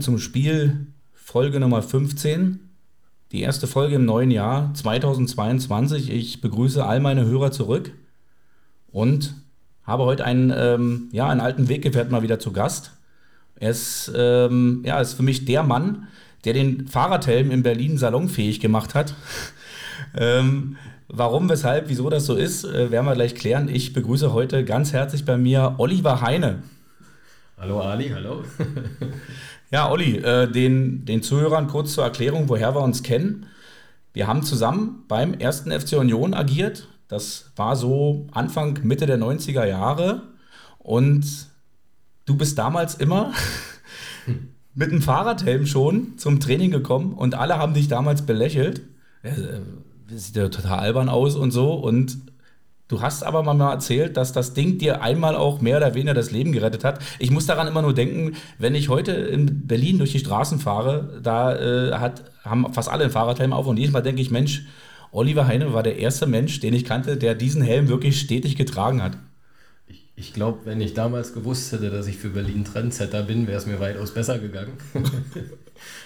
Zum Spiel, Folge Nummer 15. Die erste Folge im neuen Jahr 2022. Ich begrüße all meine Hörer zurück und habe heute einen, ähm, ja, einen alten Weggefährten mal wieder zu Gast. Er ist, ähm, ja, ist für mich der Mann, der den Fahrradhelm in Berlin salonfähig gemacht hat. ähm, warum, weshalb, wieso das so ist, äh, werden wir gleich klären. Ich begrüße heute ganz herzlich bei mir Oliver Heine. Hallo Ali, hallo. Ja, Olli, äh, den, den Zuhörern kurz zur Erklärung, woher wir uns kennen. Wir haben zusammen beim ersten FC Union agiert. Das war so Anfang, Mitte der 90er Jahre. Und du bist damals immer mit einem Fahrradhelm schon zum Training gekommen und alle haben dich damals belächelt. Äh, sieht ja total albern aus und so. Und Du hast aber mal erzählt, dass das Ding dir einmal auch mehr oder weniger das Leben gerettet hat. Ich muss daran immer nur denken, wenn ich heute in Berlin durch die Straßen fahre, da äh, hat, haben fast alle einen Fahrradhelm auf und jedes Mal denke ich, Mensch, Oliver Heine war der erste Mensch, den ich kannte, der diesen Helm wirklich stetig getragen hat. Ich glaube, wenn ich damals gewusst hätte, dass ich für Berlin Trendsetter bin, wäre es mir weitaus besser gegangen.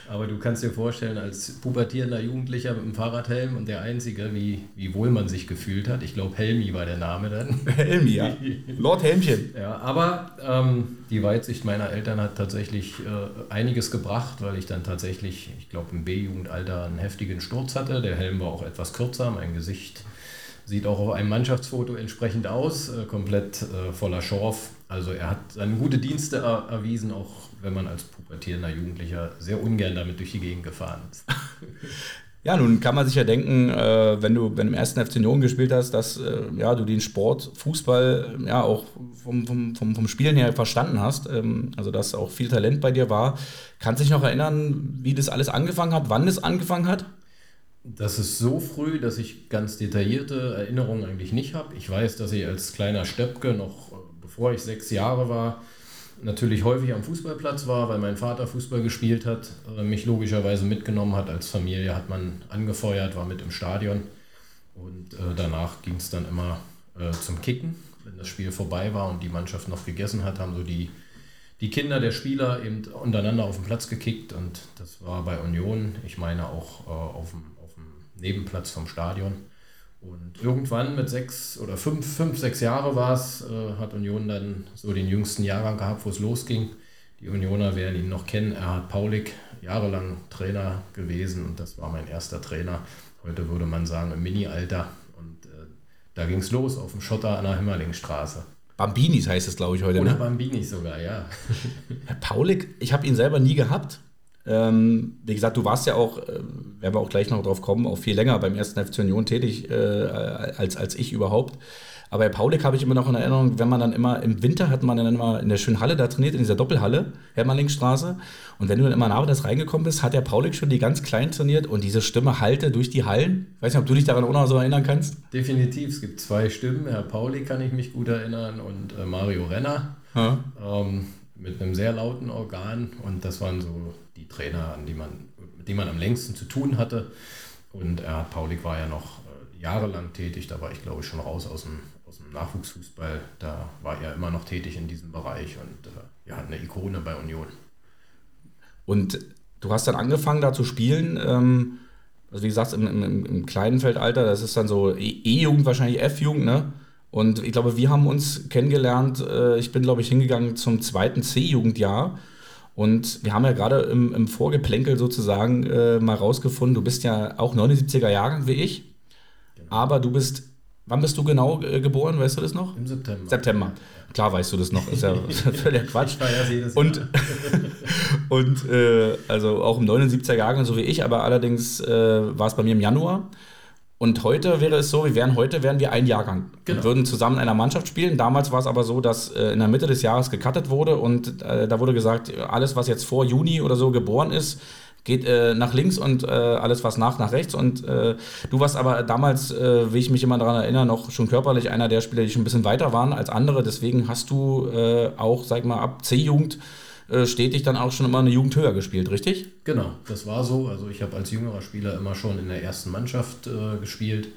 Aber du kannst dir vorstellen, als pubertierender Jugendlicher mit dem Fahrradhelm und der Einzige, wie, wie wohl man sich gefühlt hat. Ich glaube, Helmi war der Name dann. Helmi, ja. Lord Helmchen. Ja, aber ähm, die Weitsicht meiner Eltern hat tatsächlich äh, einiges gebracht, weil ich dann tatsächlich, ich glaube, im B-Jugendalter einen heftigen Sturz hatte. Der Helm war auch etwas kürzer, mein Gesicht Sieht auch auf einem Mannschaftsfoto entsprechend aus, äh, komplett äh, voller Schorf. Also er hat seine gute Dienste er erwiesen, auch wenn man als pubertierender Jugendlicher sehr ungern damit durch die Gegend gefahren ist. Ja, nun kann man sich ja denken, äh, wenn du wenn im ersten FC Union gespielt hast, dass äh, ja, du den Sport, Fußball ja auch vom, vom, vom, vom Spielen her verstanden hast, ähm, also dass auch viel Talent bei dir war. Kannst du dich noch erinnern, wie das alles angefangen hat, wann es angefangen hat? Das ist so früh, dass ich ganz detaillierte Erinnerungen eigentlich nicht habe. Ich weiß, dass ich als kleiner Stöpke, noch bevor ich sechs Jahre war, natürlich häufig am Fußballplatz war, weil mein Vater Fußball gespielt hat, äh, mich logischerweise mitgenommen hat. Als Familie hat man angefeuert, war mit im Stadion und äh, danach ging es dann immer äh, zum Kicken. Wenn das Spiel vorbei war und die Mannschaft noch gegessen hat, haben so die, die Kinder der Spieler eben untereinander auf den Platz gekickt und das war bei Union, ich meine auch auf dem Nebenplatz vom Stadion. Und irgendwann mit sechs oder fünf, fünf sechs Jahre war es, äh, hat Union dann so den jüngsten Jahrgang gehabt, wo es losging. Die Unioner werden ihn noch kennen. Er hat Paulik jahrelang Trainer gewesen und das war mein erster Trainer. Heute würde man sagen im Mini-Alter. Und äh, da ging es los auf dem Schotter an der Himmerlingstraße. Bambinis heißt es, glaube ich, heute. Oder ne? Bambinis sogar, ja. Herr Paulik, ich habe ihn selber nie gehabt. Ähm, wie gesagt, du warst ja auch, äh, werden wir auch gleich noch drauf kommen, auch viel länger beim ersten FC Union tätig äh, als, als ich überhaupt. Aber bei Paulik habe ich immer noch in Erinnerung, wenn man dann immer im Winter hat man dann immer in der schönen Halle da trainiert, in dieser Doppelhalle, Hermannlingstraße. Und wenn du dann immer nachmittags reingekommen bist, hat der Paulik schon die ganz klein trainiert und diese Stimme halte durch die Hallen. Ich weiß nicht, ob du dich daran auch noch so erinnern kannst. Definitiv, es gibt zwei Stimmen. Herr Paulik kann ich mich gut erinnern und äh, Mario Renner. Ähm, mit einem sehr lauten Organ und das waren so die Trainer, an die man, mit denen man am längsten zu tun hatte. Und er, Paulik war ja noch äh, jahrelang tätig. Da war ich, glaube ich, schon raus aus dem, aus dem Nachwuchsfußball. Da war er immer noch tätig in diesem Bereich und äh, ja, eine Ikone bei Union. Und du hast dann angefangen da zu spielen. Ähm, also wie gesagt, im, im, im kleinen Feldalter, das ist dann so E- E-Jugend, wahrscheinlich F-Jugend, ne? Und ich glaube, wir haben uns kennengelernt. Äh, ich bin, glaube ich, hingegangen zum zweiten C-Jugendjahr. Und wir haben ja gerade im, im Vorgeplänkel sozusagen äh, mal rausgefunden, du bist ja auch 79er Jahrgang wie ich. Aber du bist, wann bist du genau äh, geboren, weißt du das noch? Im September. September. Klar weißt du das noch, ist ja völliger Quatsch. Ich Und, und äh, also auch im 79er Jahrgang, so wie ich, aber allerdings äh, war es bei mir im Januar. Und heute wäre es so, wir wären heute wären wir ein Jahrgang Genau. und würden zusammen in einer Mannschaft spielen. Damals war es aber so, dass äh, in der Mitte des Jahres gecuttet wurde und äh, da wurde gesagt, alles was jetzt vor Juni oder so geboren ist, geht äh, nach links und äh, alles was nach nach rechts. Und äh, du warst aber damals, äh, wie ich mich immer daran erinnere, noch schon körperlich einer der Spieler, die schon ein bisschen weiter waren als andere. Deswegen hast du äh, auch, sag ich mal, ab C-Jugend äh, stetig dann auch schon immer eine Jugend höher gespielt, richtig? Genau, das war so. Also ich habe als jüngerer Spieler immer schon in der ersten Mannschaft äh, gespielt,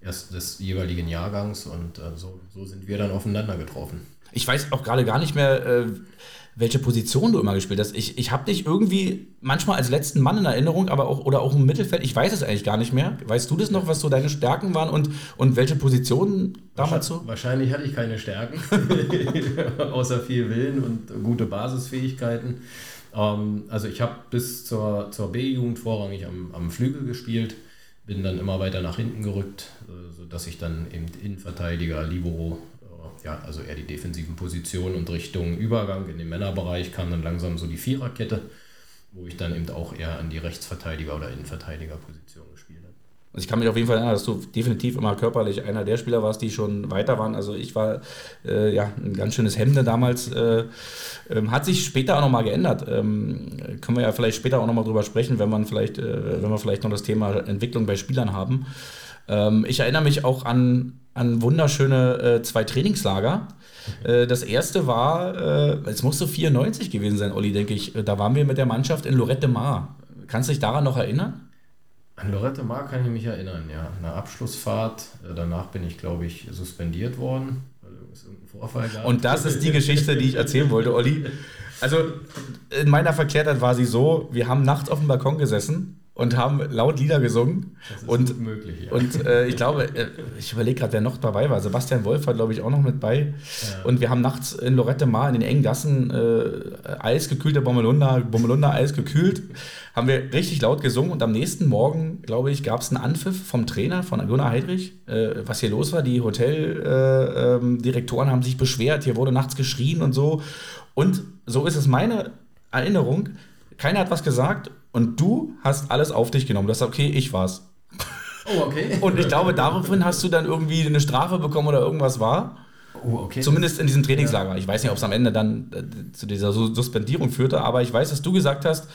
erst des jeweiligen Jahrgangs und äh, so, so sind wir dann aufeinander getroffen. Ich weiß auch gerade gar nicht mehr, äh, welche Position du immer gespielt hast. Ich, ich habe dich irgendwie manchmal als letzten Mann in Erinnerung, aber auch oder auch im Mittelfeld. Ich weiß es eigentlich gar nicht mehr. Weißt du das noch, was so deine Stärken waren und, und welche Positionen damals so? Wahrscheinlich hatte ich keine Stärken, außer viel Willen und gute Basisfähigkeiten. Ähm, also ich habe bis zur, zur B-Jugend vorrangig am, am Flügel gespielt, bin dann immer weiter nach hinten gerückt, äh, sodass ich dann eben Innenverteidiger, Libero, ja, also eher die defensiven Positionen und Richtung Übergang in den Männerbereich kam dann langsam so die Viererkette, wo ich dann eben auch eher an die Rechtsverteidiger- oder Innenverteidigerposition gespielt habe. Also ich kann mich auf jeden Fall erinnern, dass du definitiv immer körperlich einer der Spieler warst, die schon weiter waren. Also ich war äh, ja ein ganz schönes Hemde damals. Äh, ähm, hat sich später auch nochmal geändert. Ähm, können wir ja vielleicht später auch nochmal drüber sprechen, wenn man vielleicht, äh, wenn wir vielleicht noch das Thema Entwicklung bei Spielern haben. Ähm, ich erinnere mich auch an, an wunderschöne äh, zwei Trainingslager. Äh, Das erste war, äh, es muss so 94 gewesen sein, Olli, denke ich. Da waren wir mit der Mannschaft in Lorette Mar. Kannst du dich daran noch erinnern? An Lorette Mar kann ich mich erinnern, ja. Eine Abschlussfahrt. äh, Danach bin ich, glaube ich, suspendiert worden, weil es irgendeinen Vorfall gab. Und das ist die Geschichte, die ich erzählen wollte, Olli. Also in meiner Verklärtheit war sie so, wir haben nachts auf dem Balkon gesessen und haben laut Lieder gesungen. das ist Und, möglich, ja. und äh, ich glaube, äh, ich überlege gerade, wer noch dabei war. Sebastian Wolf war, glaube ich, auch noch mit bei. Ja. Und wir haben nachts in Lorette Mar in den engen Gassen äh, eisgekühlte Bommelunder, Bommelunder Eis gekühlt. Haben wir richtig laut gesungen und am nächsten Morgen, glaube ich, gab es einen Anpfiff vom Trainer, von Gunnar Heidrich, äh, was hier los war. Die Hoteldirektoren äh, ähm, haben sich beschwert, hier wurde nachts geschrien und so. Und so ist es meine Erinnerung. Keiner hat was gesagt und du hast alles auf dich genommen. Du hast gesagt, okay, ich war's. oh, okay. Und ich glaube, daraufhin hast du dann irgendwie eine Strafe bekommen oder irgendwas war. oh, okay. Zumindest in diesem Trainingslager. Ich weiß nicht, ob es am Ende dann äh, zu dieser Su- Suspendierung führte, aber ich weiß, dass du gesagt hast,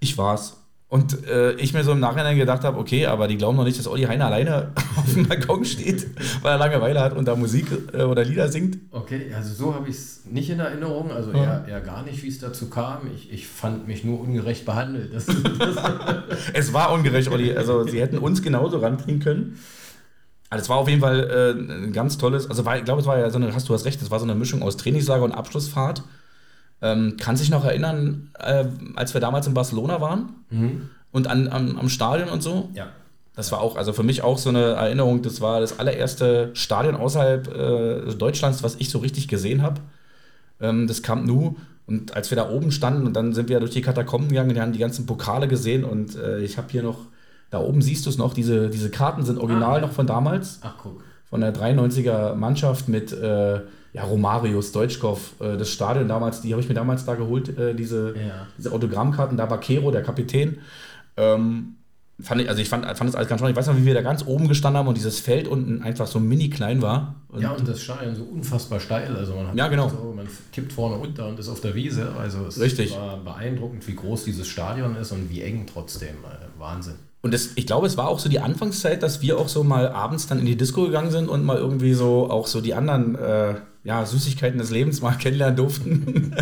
ich war's. Und äh, ich mir so im Nachhinein gedacht habe, okay, aber die glauben noch nicht, dass Olli Heiner alleine auf dem Balkon steht, weil er Langeweile hat und da Musik äh, oder Lieder singt. Okay, also so habe ich es nicht in Erinnerung, also Ja. eher, eher gar nicht, wie es dazu kam. Ich, ich fand mich nur ungerecht behandelt. Das, das, Es war ungerecht, Olli. Also sie hätten uns genauso rankriegen können. Also es war auf jeden Fall äh, ein ganz tolles, also war, ich glaube, es war ja so eine, hast du hast recht, es war so eine Mischung aus Trainingslager und Abschlussfahrt. Ähm, kannst dich noch erinnern, äh, als wir damals in Barcelona waren mhm. und an, am, am Stadion und so? Ja. Das war auch, also für mich auch so eine Erinnerung, das war das allererste Stadion außerhalb äh, Deutschlands, was ich so richtig gesehen habe. Ähm, das Camp Nou. Und als wir da oben standen und dann sind wir durch die Katakomben gegangen, wir haben die ganzen Pokale gesehen und äh, ich habe hier noch, da oben siehst du es noch, diese, diese Karten sind original Ah. noch von damals, Ach, guck. von der 93er Mannschaft mit äh, ja, Romario, Stoichkov, äh, das Stadion damals, die habe ich mir damals da geholt, äh, diese, Ja. diese Autogrammkarten, da war Kero, der Kapitän. Ähm, fand ich, also ich fand, fand das alles ganz spannend. Ich weiß noch, wie wir da ganz oben gestanden haben und dieses Feld unten einfach so mini klein war. Und Ja, und das Stadion so unfassbar steil. Also man hat Ja, genau. so, man kippt vorne runter und ist auf der Wiese. Also es Richtig. war beeindruckend, wie groß dieses Stadion ist und wie eng trotzdem. Äh, Wahnsinn. Und das, ich glaube, es war auch so die Anfangszeit, dass wir auch so mal abends dann in die Disco gegangen sind und mal irgendwie so auch so die anderen äh, ja, Süßigkeiten des Lebens mal kennenlernen durften.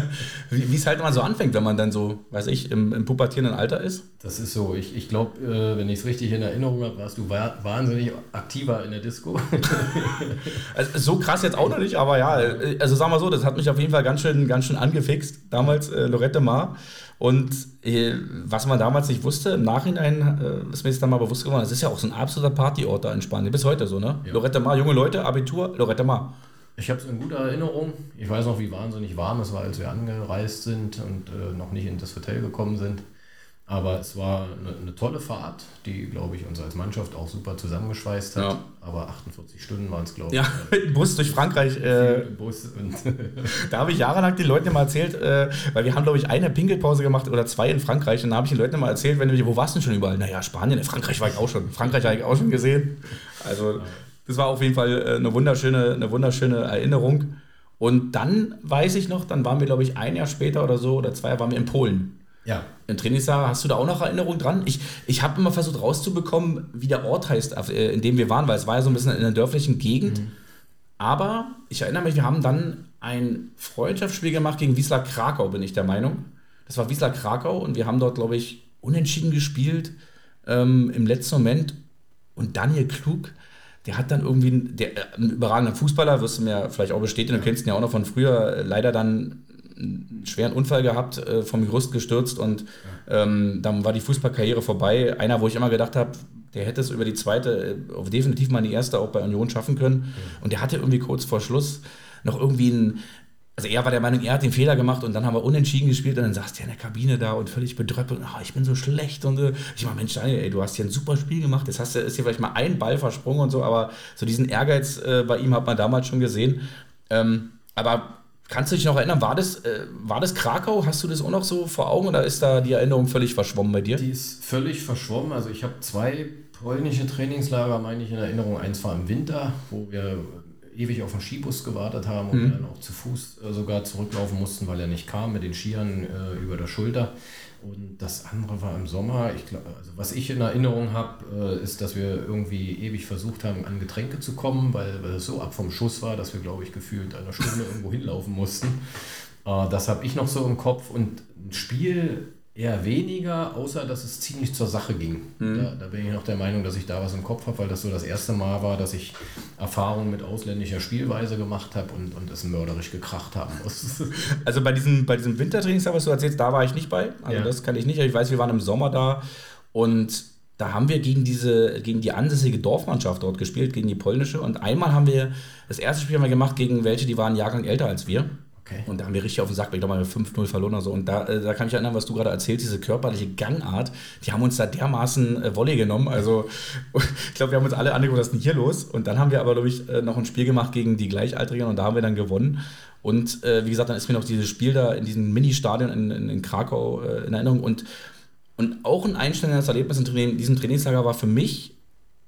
wie es halt immer so anfängt, wenn man dann so, weiß ich, im, im pubertierenden Alter ist. Das ist so. Ich, ich glaube, äh, wenn ich es richtig in Erinnerung habe, warst du wahnsinnig aktiver in der Disco. also, so krass jetzt auch noch nicht, aber ja, also sagen wir so, das hat mich auf jeden Fall ganz schön, ganz schön angefixt. Damals äh, Lorette Mar. Und äh, was man damals nicht wusste, im Nachhinein äh, ist mir jetzt dann mal bewusst geworden, es ist ja auch so ein absoluter Partyort da in Spanien. Bis heute so, ne? Ja. Lorette Mar, junge Leute, Abitur, Lorette Mar. Ich habe es in guter Erinnerung. Ich weiß noch, wie wahnsinnig warm es war, als wir angereist sind und äh, noch nicht in das Hotel gekommen sind. Aber es war eine, eine tolle Fahrt, die, glaube ich, uns als Mannschaft auch super zusammengeschweißt hat. Ja. Aber 48 Stunden waren es, glaube ich. Ja, mit Bus durch Frankreich. Äh, Bus da habe ich jahrelang den Leuten immer erzählt, äh, weil wir haben, glaube ich, eine Pinkelpause gemacht oder zwei in Frankreich. Und da habe ich den Leuten immer erzählt, wenn du, wo warst du denn schon überall? Naja, Spanien, Frankreich war ich auch schon. Frankreich habe ich auch schon gesehen. Also das war auf jeden Fall äh, eine wunderschöne, eine wunderschöne Erinnerung. Und dann weiß ich noch, dann waren wir, glaube ich, ein Jahr später oder so oder zwei, waren wir in Polen. Ja. Im Trainingslager, hast du da auch noch Erinnerungen dran? Ich, ich habe immer versucht rauszubekommen, wie der Ort heißt, äh, in dem wir waren, weil es war ja so ein bisschen in einer dörflichen Gegend. Mhm. Aber ich erinnere mich, wir haben dann ein Freundschaftsspiel gemacht gegen Wiesla Krakau, bin ich der Meinung. Das war Wiesla Krakau und wir haben dort, glaube ich, unentschieden gespielt ähm, im letzten Moment. Und Daniel Klug der hat dann irgendwie, der, äh, ein überragender Fußballer, wirst du mir vielleicht auch bestätigen, du kennst ihn ja auch noch von früher, äh, leider dann einen schweren Unfall gehabt, äh, vom Gerüst gestürzt und ähm, dann war die Fußballkarriere vorbei. Einer, wo ich immer gedacht habe, der hätte es über die zweite, äh, definitiv mal die erste auch bei Union schaffen können. Und der hatte irgendwie kurz vor Schluss noch irgendwie ein, also er war der Meinung, er hat den Fehler gemacht und dann haben wir unentschieden gespielt und dann saß der in der Kabine da und völlig bedröppelt und oh, ich bin so schlecht und äh, ich meine, Mensch, Daniel, ey, du hast hier ein super Spiel gemacht, jetzt hast du, ist hier vielleicht mal ein Ball versprungen und so, aber so diesen Ehrgeiz äh, bei ihm hat man damals schon gesehen. Ähm, aber kannst du dich noch erinnern, war das, äh, war das Krakau? Hast du das auch noch so vor Augen oder ist da die Erinnerung völlig verschwommen bei dir? Die ist völlig verschwommen. Also ich habe zwei polnische Trainingslager, meine ich, in Erinnerung. Eins war im Winter, wo wir ewig auf den Skibus gewartet haben und mhm. dann auch zu Fuß äh, sogar zurücklaufen mussten, weil er nicht kam mit den Skiern äh, über der Schulter. Und das andere war im Sommer. Ich glaub, also was ich in Erinnerung habe, äh, ist, dass wir irgendwie ewig versucht haben, an Getränke zu kommen, weil, weil es so ab vom Schuss war, dass wir, glaube ich, gefühlt eine Stunde irgendwo hinlaufen mussten. Äh, das habe ich noch so im Kopf. Und ein Spiel Eher weniger, außer dass es ziemlich zur Sache ging. Mhm. Da, da, bin ich noch der Meinung, dass ich da was im Kopf habe, weil das so das erste Mal war, dass ich Erfahrungen mit ausländischer Spielweise gemacht habe und, und es mörderisch gekracht haben muss. Also bei diesem, bei diesem Wintertrainingstag, was du erzählst, da war ich nicht bei. Also ja. das kann ich nicht. Ich weiß, wir waren im Sommer da und da haben wir gegen diese, gegen die ansässige Dorfmannschaft dort gespielt, gegen die polnische. Und einmal haben wir, das erste Spiel haben wir gemacht gegen welche, die waren Jahrgang älter als wir. Okay. Und da haben wir richtig auf den Sack, ich glaube mal 5-0 verloren oder so. Und da, äh, da kann ich erinnern, was du gerade erzählst, diese körperliche Gangart, die haben uns da dermaßen äh, Volley genommen. Also ich glaube, wir haben uns alle angeguckt, was ist denn hier los? Und dann haben wir aber, glaube ich, äh, noch ein Spiel gemacht gegen die Gleichaltrigen und da haben wir dann gewonnen. Und äh, wie gesagt, dann ist mir noch dieses Spiel da in diesem Mini-Stadion in, in, in, Krakau äh, in Erinnerung. Und, und auch ein einstellendes Erlebnis in diesem Trainingslager war für mich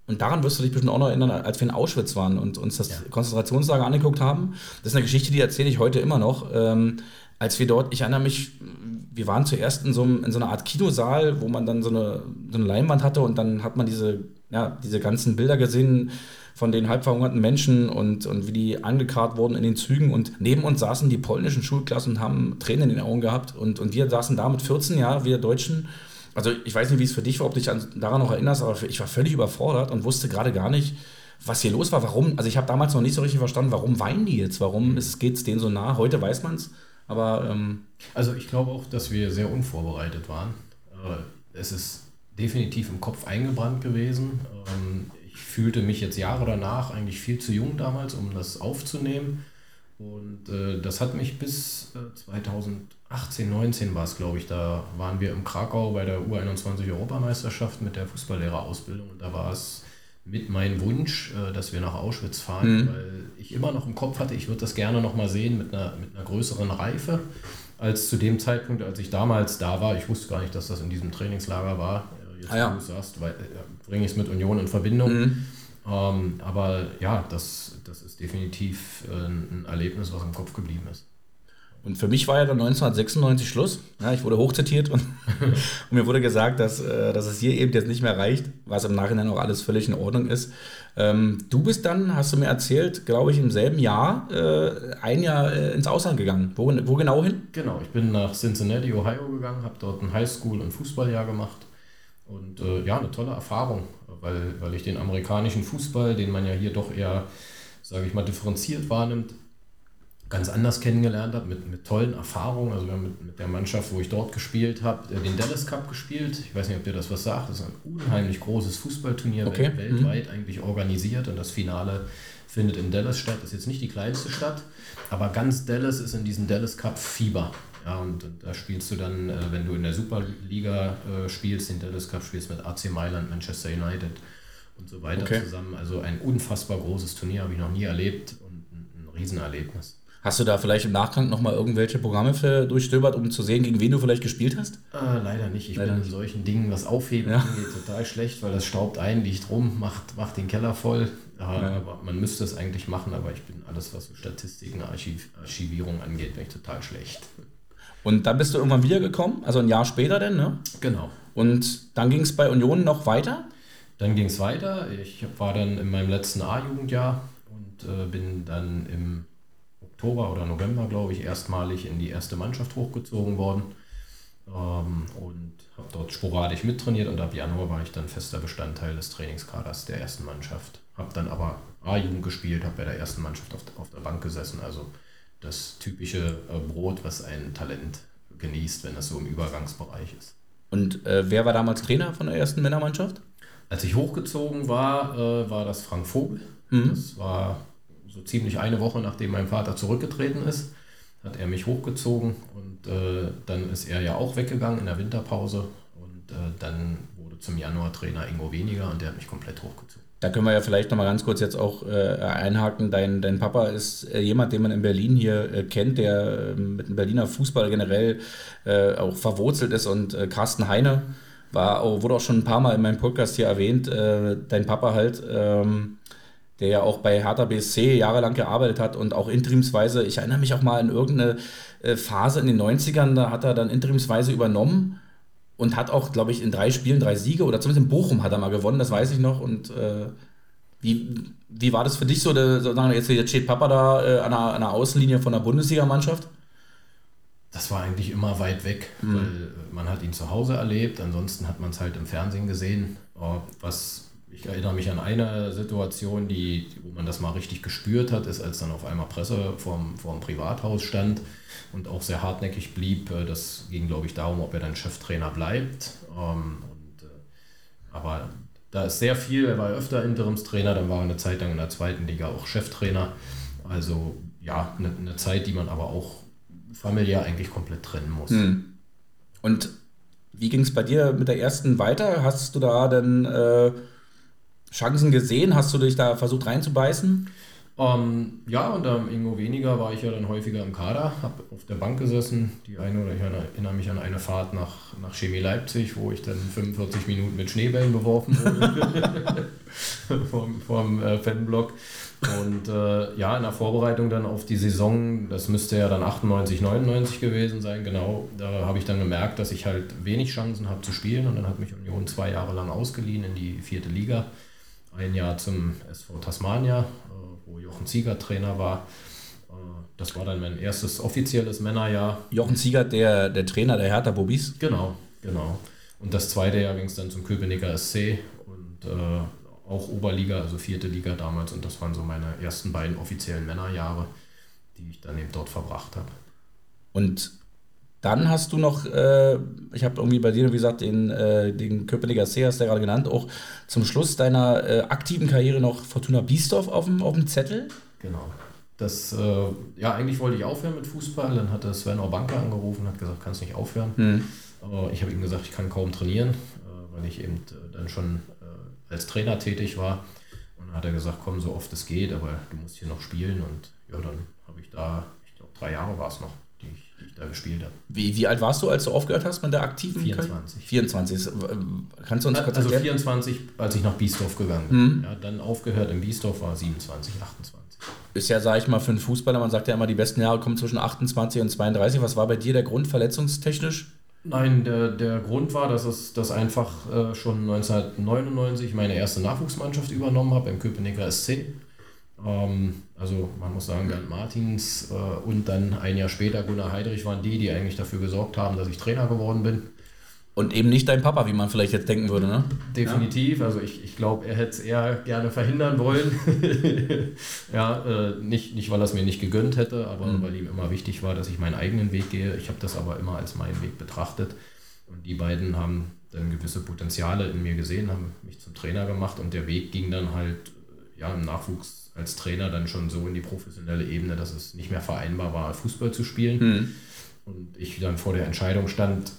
und daran wirst du dich bestimmt auch noch erinnern, als wir in Auschwitz waren und uns das ja. Konzentrationslager angeguckt haben. Das ist eine Geschichte, die erzähle ich heute immer noch. Ähm, als wir dort, ich erinnere mich, wir waren zuerst in so, einem, in so einer Art Kinosaal, wo man dann so eine, so eine Leinwand hatte und dann hat man diese, ja, diese ganzen Bilder gesehen von den halbverhungerten Menschen und, und wie die angekarrt wurden in den Zügen. Und neben uns saßen die polnischen Schulklassen und haben Tränen in den Augen gehabt. Und, und wir saßen da mit 14 Jahren, wir Deutschen, also ich weiß nicht, wie es für dich war, ob du dich daran noch erinnerst, aber ich war völlig überfordert und wusste gerade gar nicht, was hier los war, warum. Also ich habe damals noch nicht so richtig verstanden, warum weinen die jetzt, warum geht es denen so nah. Heute weiß man es, aber. Ähm also ich glaube auch, dass wir sehr unvorbereitet waren. Äh, es ist definitiv im Kopf eingebrannt gewesen. Ähm, ich fühlte mich jetzt Jahre danach eigentlich viel zu jung damals, um das aufzunehmen. Und äh, das hat mich bis äh, 2000 18, 19 war es, glaube ich, da waren wir im Krakau bei der U21 Europameisterschaft mit der Fußballlehrerausbildung und da war es mit meinem Wunsch, äh, dass wir nach Auschwitz fahren, mhm. weil ich immer noch im Kopf hatte, ich würde das gerne nochmal sehen mit einer, mit einer größeren Reife als zu dem Zeitpunkt, als ich damals da war. Ich wusste gar nicht, dass das in diesem Trainingslager war. Äh, jetzt, ah, ja. wo du sagst, äh, bringe ich es mit Union in Verbindung. Mhm. Ähm, aber ja, das, das ist definitiv ein Erlebnis, was im Kopf geblieben ist. Und für mich war ja dann 1996 Schluss. Ja, ich wurde hochzitiert und, und, mir wurde gesagt, dass, äh, dass es hier eben jetzt nicht mehr reicht, was im Nachhinein auch alles völlig in Ordnung ist. Ähm, du bist dann, hast du mir erzählt, glaube ich, im selben Jahr äh, ein Jahr äh, ins Ausland gegangen. Wo, wo genau hin? Genau, ich bin nach Cincinnati, Ohio gegangen, habe dort ein Highschool- und Fußballjahr gemacht. Und äh, ja, eine tolle Erfahrung, weil, weil ich den amerikanischen Fußball, den man ja hier doch eher, sage ich mal, differenziert wahrnimmt, ganz anders kennengelernt habe, mit, mit tollen Erfahrungen. Also wir haben mit, mit der Mannschaft, wo ich dort gespielt habe, äh, den Dallas Cup gespielt. Ich weiß nicht, ob dir das was sagt. Das ist ein unheimlich großes Fußballturnier, okay. weltweit mhm. eigentlich organisiert. Und das Finale findet in Dallas statt. Das ist jetzt nicht die kleinste Stadt, aber ganz Dallas ist in diesem Dallas Cup Fieber. Ja, und, und da spielst du dann, äh, wenn du in der Superliga äh, spielst, den Dallas Cup spielst mit AC Mailand, Manchester United und so weiter okay. zusammen. Also ein unfassbar großes Turnier habe ich noch nie erlebt und ein, ein Riesenerlebnis. Hast du da vielleicht im Nachgang nochmal irgendwelche Programme für durchstöbert, um zu sehen, gegen wen du vielleicht gespielt hast? Äh, leider nicht. Ich leider bin in solchen Dingen, was Aufheben ja. angeht, total schlecht, weil das staubt ein, liegt rum, macht, macht den Keller voll. Ja, ja. Aber man müsste es eigentlich machen, aber ich bin alles, was so Statistiken, Archiv, Archivierung angeht, bin ich total schlecht. Und dann bist du irgendwann wiedergekommen, also ein Jahr später denn, ne? Genau. Und dann ging es bei Union noch weiter? Dann ging es weiter. Ich war dann in meinem letzten A-Jugendjahr und äh, bin dann im Oktober oder November, glaube ich, erstmalig in die erste Mannschaft hochgezogen worden ähm, und habe dort sporadisch mittrainiert und ab Januar war ich dann fester Bestandteil des Trainingskaders der ersten Mannschaft. Habe dann aber A-Jugend gespielt, habe bei der ersten Mannschaft auf, auf der Bank gesessen, also das typische äh, Brot, was ein Talent genießt, wenn das so im Übergangsbereich ist. Und äh, wer war damals Trainer von der ersten Männermannschaft? Als ich hochgezogen war, äh, war das Frank Vogel. Mhm. Das war so ziemlich eine Woche nachdem mein Vater zurückgetreten ist, hat er mich hochgezogen und äh, dann ist er ja auch weggegangen in der Winterpause und äh, dann wurde zum Januar Trainer Ingo Weniger und der hat mich komplett hochgezogen. Da können wir ja vielleicht nochmal ganz kurz jetzt auch äh, einhaken. Dein, dein Papa ist äh, jemand, den man in Berlin hier äh, kennt, der ähm, mit dem Berliner Fußball generell äh, auch verwurzelt ist und Carsten Heine war, wurde auch schon ein paar Mal in meinem Podcast hier erwähnt, dein Papa halt. Ähm, der ja auch bei Hertha BSC jahrelang gearbeitet hat und auch interimsweise, ich erinnere mich auch mal an irgendeine äh, Phase in den 90ern, da hat er dann interimsweise übernommen und hat auch, glaube ich, in drei Spielen drei Siege oder zumindest in Bochum hat er mal gewonnen, das weiß ich noch. Und äh, wie, wie war das für dich so, der, sozusagen, jetzt, jetzt steht Papa da äh, an, einer, an einer Außenlinie von der Bundesligamannschaft? Das war eigentlich immer weit weg, mhm. weil man hat ihn zu Hause erlebt, ansonsten hat man es halt im Fernsehen gesehen, was ich erinnere mich an eine Situation, die, wo man das mal richtig gespürt hat, ist, als dann auf einmal Presse vorm, vorm Privathaus stand und auch sehr hartnäckig blieb. Äh, das ging, glaube ich, darum, ob er dann Cheftrainer bleibt. Ähm, und, äh, aber da ist sehr viel, er war öfter Interimstrainer, dann war er eine Zeit lang in der zweiten Liga auch Cheftrainer. Also ja, eine, eine Zeit, die man aber auch familiär eigentlich komplett trennen muss. Hm. Und wie ging es bei dir mit der ersten weiter? Hast du da denn äh, Chancen gesehen? Hast du dich da versucht reinzubeißen? Ähm, ja, unter Ingo Weniger war ich ja dann häufiger im Kader, habe auf der Bank gesessen. Die eine oder ich erinnere mich an eine Fahrt nach, nach Chemie Leipzig, wo ich dann 45 Minuten mit Schneebällen beworfen wurde vom, vom äh, Fanblock. Und äh, ja, in der Vorbereitung dann auf die Saison, das müsste ja dann 98, 99 gewesen sein, genau, da habe ich dann gemerkt, dass ich halt wenig Chancen habe zu spielen. Und dann hat mich Union zwei Jahre lang ausgeliehen in die vierte Liga ein Jahr zum SV Tasmania, äh, wo Jochen Ziegert Trainer war. Äh, das war dann mein erstes offizielles Männerjahr. Jochen Ziegert, der, der Trainer der Hertha Bobis? Genau, genau. Und das zweite Jahr ging es dann zum Köpenicker SC und äh, auch Oberliga, also vierte Liga damals. Und das waren so meine ersten beiden offiziellen Männerjahre, die ich dann eben dort verbracht habe. Und dann hast du noch, äh, ich habe irgendwie bei dir, wie gesagt, den, äh, den Köpenicker See, hast du ja gerade genannt, auch zum Schluss deiner äh, aktiven Karriere noch Fortuna Biesdorf auf dem, auf dem Zettel. Genau. Das, äh, ja, eigentlich wollte ich aufhören mit Fußball. Dann hat Sven Orbanka angerufen und hat gesagt, kannst nicht aufhören. Mhm. Aber ich habe ihm gesagt, ich kann kaum trainieren, äh, weil ich eben äh, dann schon als Trainer tätig war. Und dann hat er gesagt, komm, so oft es geht, aber du musst hier noch spielen. Und ja, dann habe ich da, ich glaube, drei Jahre war es noch da gespielt habe. Wie, wie alt warst du, als du aufgehört hast mit der aktiven 24. 24. Kannst du uns kurz Also erklären? 24, als ich nach Biesdorf gegangen bin. Mhm. Ja, dann aufgehört in Biesdorf war 27, 28. ist ja, sage ich mal, für einen Fußballer, man sagt ja immer, die besten Jahre kommen zwischen 28 und 32. Was war bei dir der Grund verletzungstechnisch? Nein, der, der Grund war, dass es dass einfach äh, schon 1999 meine erste Nachwuchsmannschaft übernommen habe im Köpenicker SC. Ähm, also man muss sagen, Bernd Martins äh, und dann ein Jahr später Gunnar Heidrich waren die, die eigentlich dafür gesorgt haben, dass ich Trainer geworden bin. Und eben nicht dein Papa, wie man vielleicht jetzt denken würde, ne? Definitiv. Ja. Also ich, ich glaube, er hätte es eher gerne verhindern wollen. ja, äh, nicht, nicht, weil er es mir nicht gegönnt hätte, aber mhm. weil ihm immer wichtig war, dass ich meinen eigenen Weg gehe. Ich habe das aber immer als meinen Weg betrachtet. Und die beiden haben dann gewisse Potenziale in mir gesehen, haben mich zum Trainer gemacht und der Weg ging dann halt ja, im Nachwuchs als Trainer dann schon so in die professionelle Ebene, dass es nicht mehr vereinbar war, Fußball zu spielen. Mhm. Und ich dann vor der Entscheidung stand,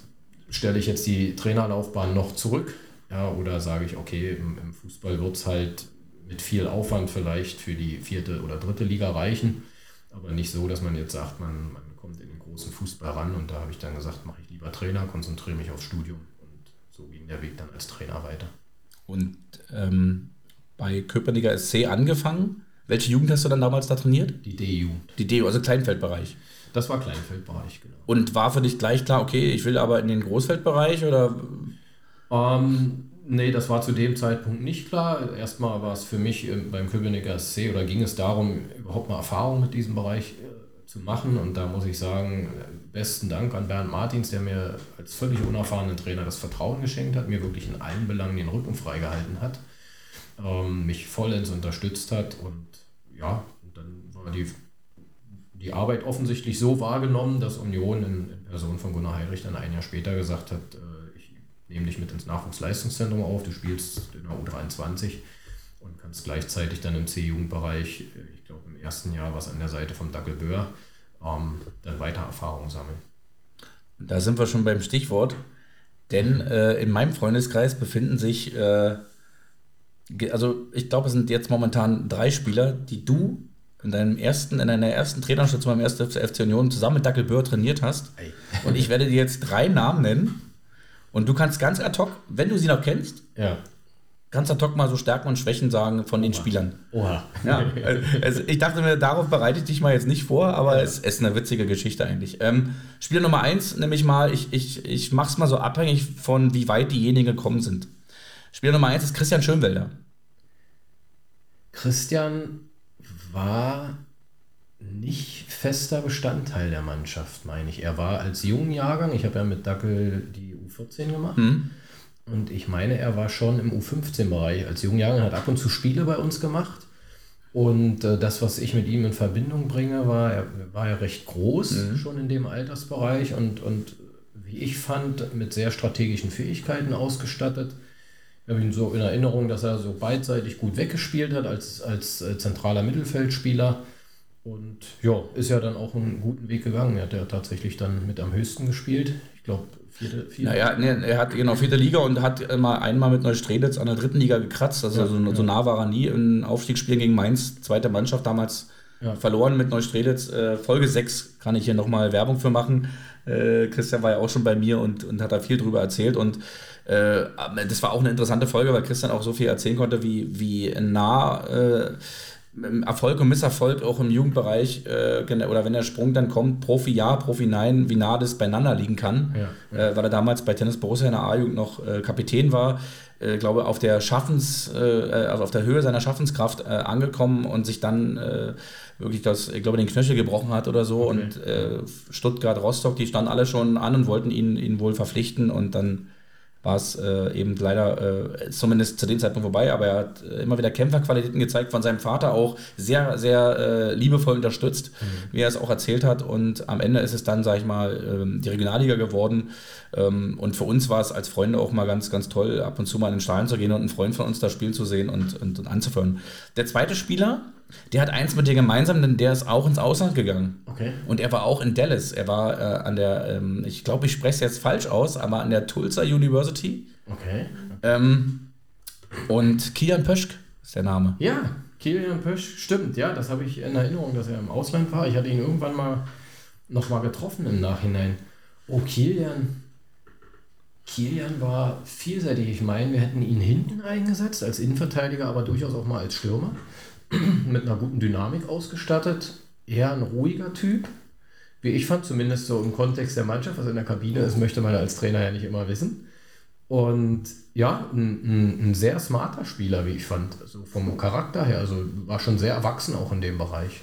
stelle ich jetzt die Trainerlaufbahn noch zurück? Ja, oder sage ich, okay, im, im Fußball wird es halt mit viel Aufwand vielleicht für die vierte oder dritte Liga reichen, aber nicht so, dass man jetzt sagt, man, man kommt in den großen Fußball ran und da habe ich dann gesagt, mache ich lieber Trainer, konzentriere mich aufs Studium und so ging der Weg dann als Trainer weiter. Und ähm, bei Köpenicker SC angefangen. Welche Jugend hast du dann damals da trainiert? Die D-Jugend. Die D, also Kleinfeldbereich. Das war Kleinfeldbereich, genau. Und war für dich gleich klar, okay, ich will aber in den Großfeldbereich oder? Ähm, nee, das war zu dem Zeitpunkt nicht klar. Erstmal war es für mich beim Köpenicker SC oder ging es darum, überhaupt mal Erfahrung mit diesem Bereich äh, zu machen. Und da muss ich sagen, besten Dank an Bernd Martins, der mir als völlig unerfahrenen Trainer das Vertrauen geschenkt hat, mir wirklich in allen Belangen den Rücken freigehalten hat, ähm, mich vollends unterstützt hat. Und ja, dann war die die Arbeit offensichtlich so wahrgenommen, dass Union in, in Person von Gunnar Heinrich dann ein Jahr später gesagt hat, äh, ich nehme dich mit ins Nachwuchsleistungszentrum auf, du spielst in der U23 und kannst gleichzeitig dann im C-Jugendbereich, äh, ich glaube im ersten Jahr was an der Seite vom Dackelböhr, ähm, dann weiter Erfahrung sammeln. Da sind wir schon beim Stichwort, denn äh, in meinem Freundeskreis befinden sich, äh, also ich glaube, es sind jetzt momentan drei Spieler, die du in deinem ersten, in deiner ersten Trainerstation beim ersten FC Union zusammen mit Dackelböhr trainiert hast. Ey. Und ich werde dir jetzt drei Namen nennen. Und du kannst ganz ad hoc, wenn du sie noch kennst, ja. ganz ad hoc mal so Stärken und Schwächen sagen von den Oha. Spielern. Oha. Ja, also ich dachte mir, darauf bereite ich dich mal jetzt nicht vor, aber ja. es, es, ist eine witzige Geschichte eigentlich. Ähm, Spieler Nummer eins, nämlich mal, ich, ich, ich mache es mal so abhängig von, wie weit diejenigen gekommen sind. Spieler Nummer eins ist Christian Schönwelder. Christian war nicht fester Bestandteil der Mannschaft, meine ich. Er war als jungen Jahrgang, ich habe ja mit Dackel die U14 gemacht. Mhm. Und ich meine, er war schon im U15-Bereich als jungen Jahrgang, hat ab und zu Spiele bei uns gemacht. Und äh, das, was ich mit ihm in Verbindung bringe, war, er war ja recht groß, mhm. schon in dem Altersbereich und, und wie ich fand, mit sehr strategischen Fähigkeiten ausgestattet. Ich habe ihn so in Erinnerung, dass er so beidseitig gut weggespielt hat als, als äh, zentraler Mittelfeldspieler. Und ja, ist ja dann auch einen guten Weg gegangen. Er hat ja tatsächlich dann mit am höchsten gespielt. Ich glaube, vierte, vierte. Naja, nee, er hat genau vierte Liga und hat mal einmal mit Neustrelitz an der dritten Liga gekratzt. Also ja, so, ja. so nah war er nie. In Aufstiegsspielen gegen Mainz, zweite Mannschaft damals ja. verloren mit Neustrelitz. Äh, Folge 6 kann ich hier nochmal Werbung für machen. Äh, Christian war ja auch schon bei mir und, und hat da viel drüber erzählt. Und äh, das war auch eine interessante Folge, weil Christian auch so viel erzählen konnte, wie, wie nah äh, Erfolg und Misserfolg auch im Jugendbereich äh, oder wenn der Sprung dann kommt, Profi ja, Profi nein, wie nah das beieinander liegen kann, ja, ja. Äh, weil er damals bei Tennis Borussia in der A-Jugend noch äh, Kapitän war, äh, glaube auf der Schaffens, äh, also auf der Höhe seiner Schaffenskraft äh, angekommen und sich dann wirklich das, ich glaube, den Knöchel gebrochen hat oder so okay. und Stuttgart, Rostock, die standen alle schon an und wollten ihn, ihn wohl verpflichten und dann war es äh, eben leider äh, zumindest zu dem Zeitpunkt vorbei, aber er hat immer wieder Kämpferqualitäten gezeigt, von seinem Vater auch sehr, sehr äh, liebevoll unterstützt, mhm. wie er es auch erzählt hat. Und am Ende ist es dann, sage ich mal, ähm, die Regionalliga geworden. Ähm, und für uns war es als Freunde auch mal ganz, ganz toll, ab und zu mal in den Stadion zu gehen und einen Freund von uns da spielen zu sehen und, und, und anzuführen. Der zweite Spieler, der hat eins mit dir gemeinsam, denn der ist auch ins Ausland gegangen. Okay. Und er war auch in Dallas. Er war äh, an der, ähm, ich glaube, ich spreche es jetzt falsch aus, aber an der Tulsa University. Okay. Ähm, und Kian Pöschk ist der Name. Ja, Kilian Pösch, stimmt, ja, das habe ich in Erinnerung, dass er im Ausland war. Ich hatte ihn irgendwann mal nochmal getroffen im Nachhinein. Oh, Kilian. Kilian war vielseitig. Ich meine, wir hätten ihn hinten eingesetzt als Innenverteidiger, aber durchaus auch mal als Stürmer. mit einer guten Dynamik ausgestattet. Eher ein ruhiger Typ. Wie ich fand, zumindest so im Kontext der Mannschaft, was in der Kabine ist, möchte man als Trainer ja nicht immer wissen. Und ja, ein, ein, ein, sehr smarter Spieler, wie ich fand. Also vom Charakter her, also war schon sehr erwachsen auch in dem Bereich.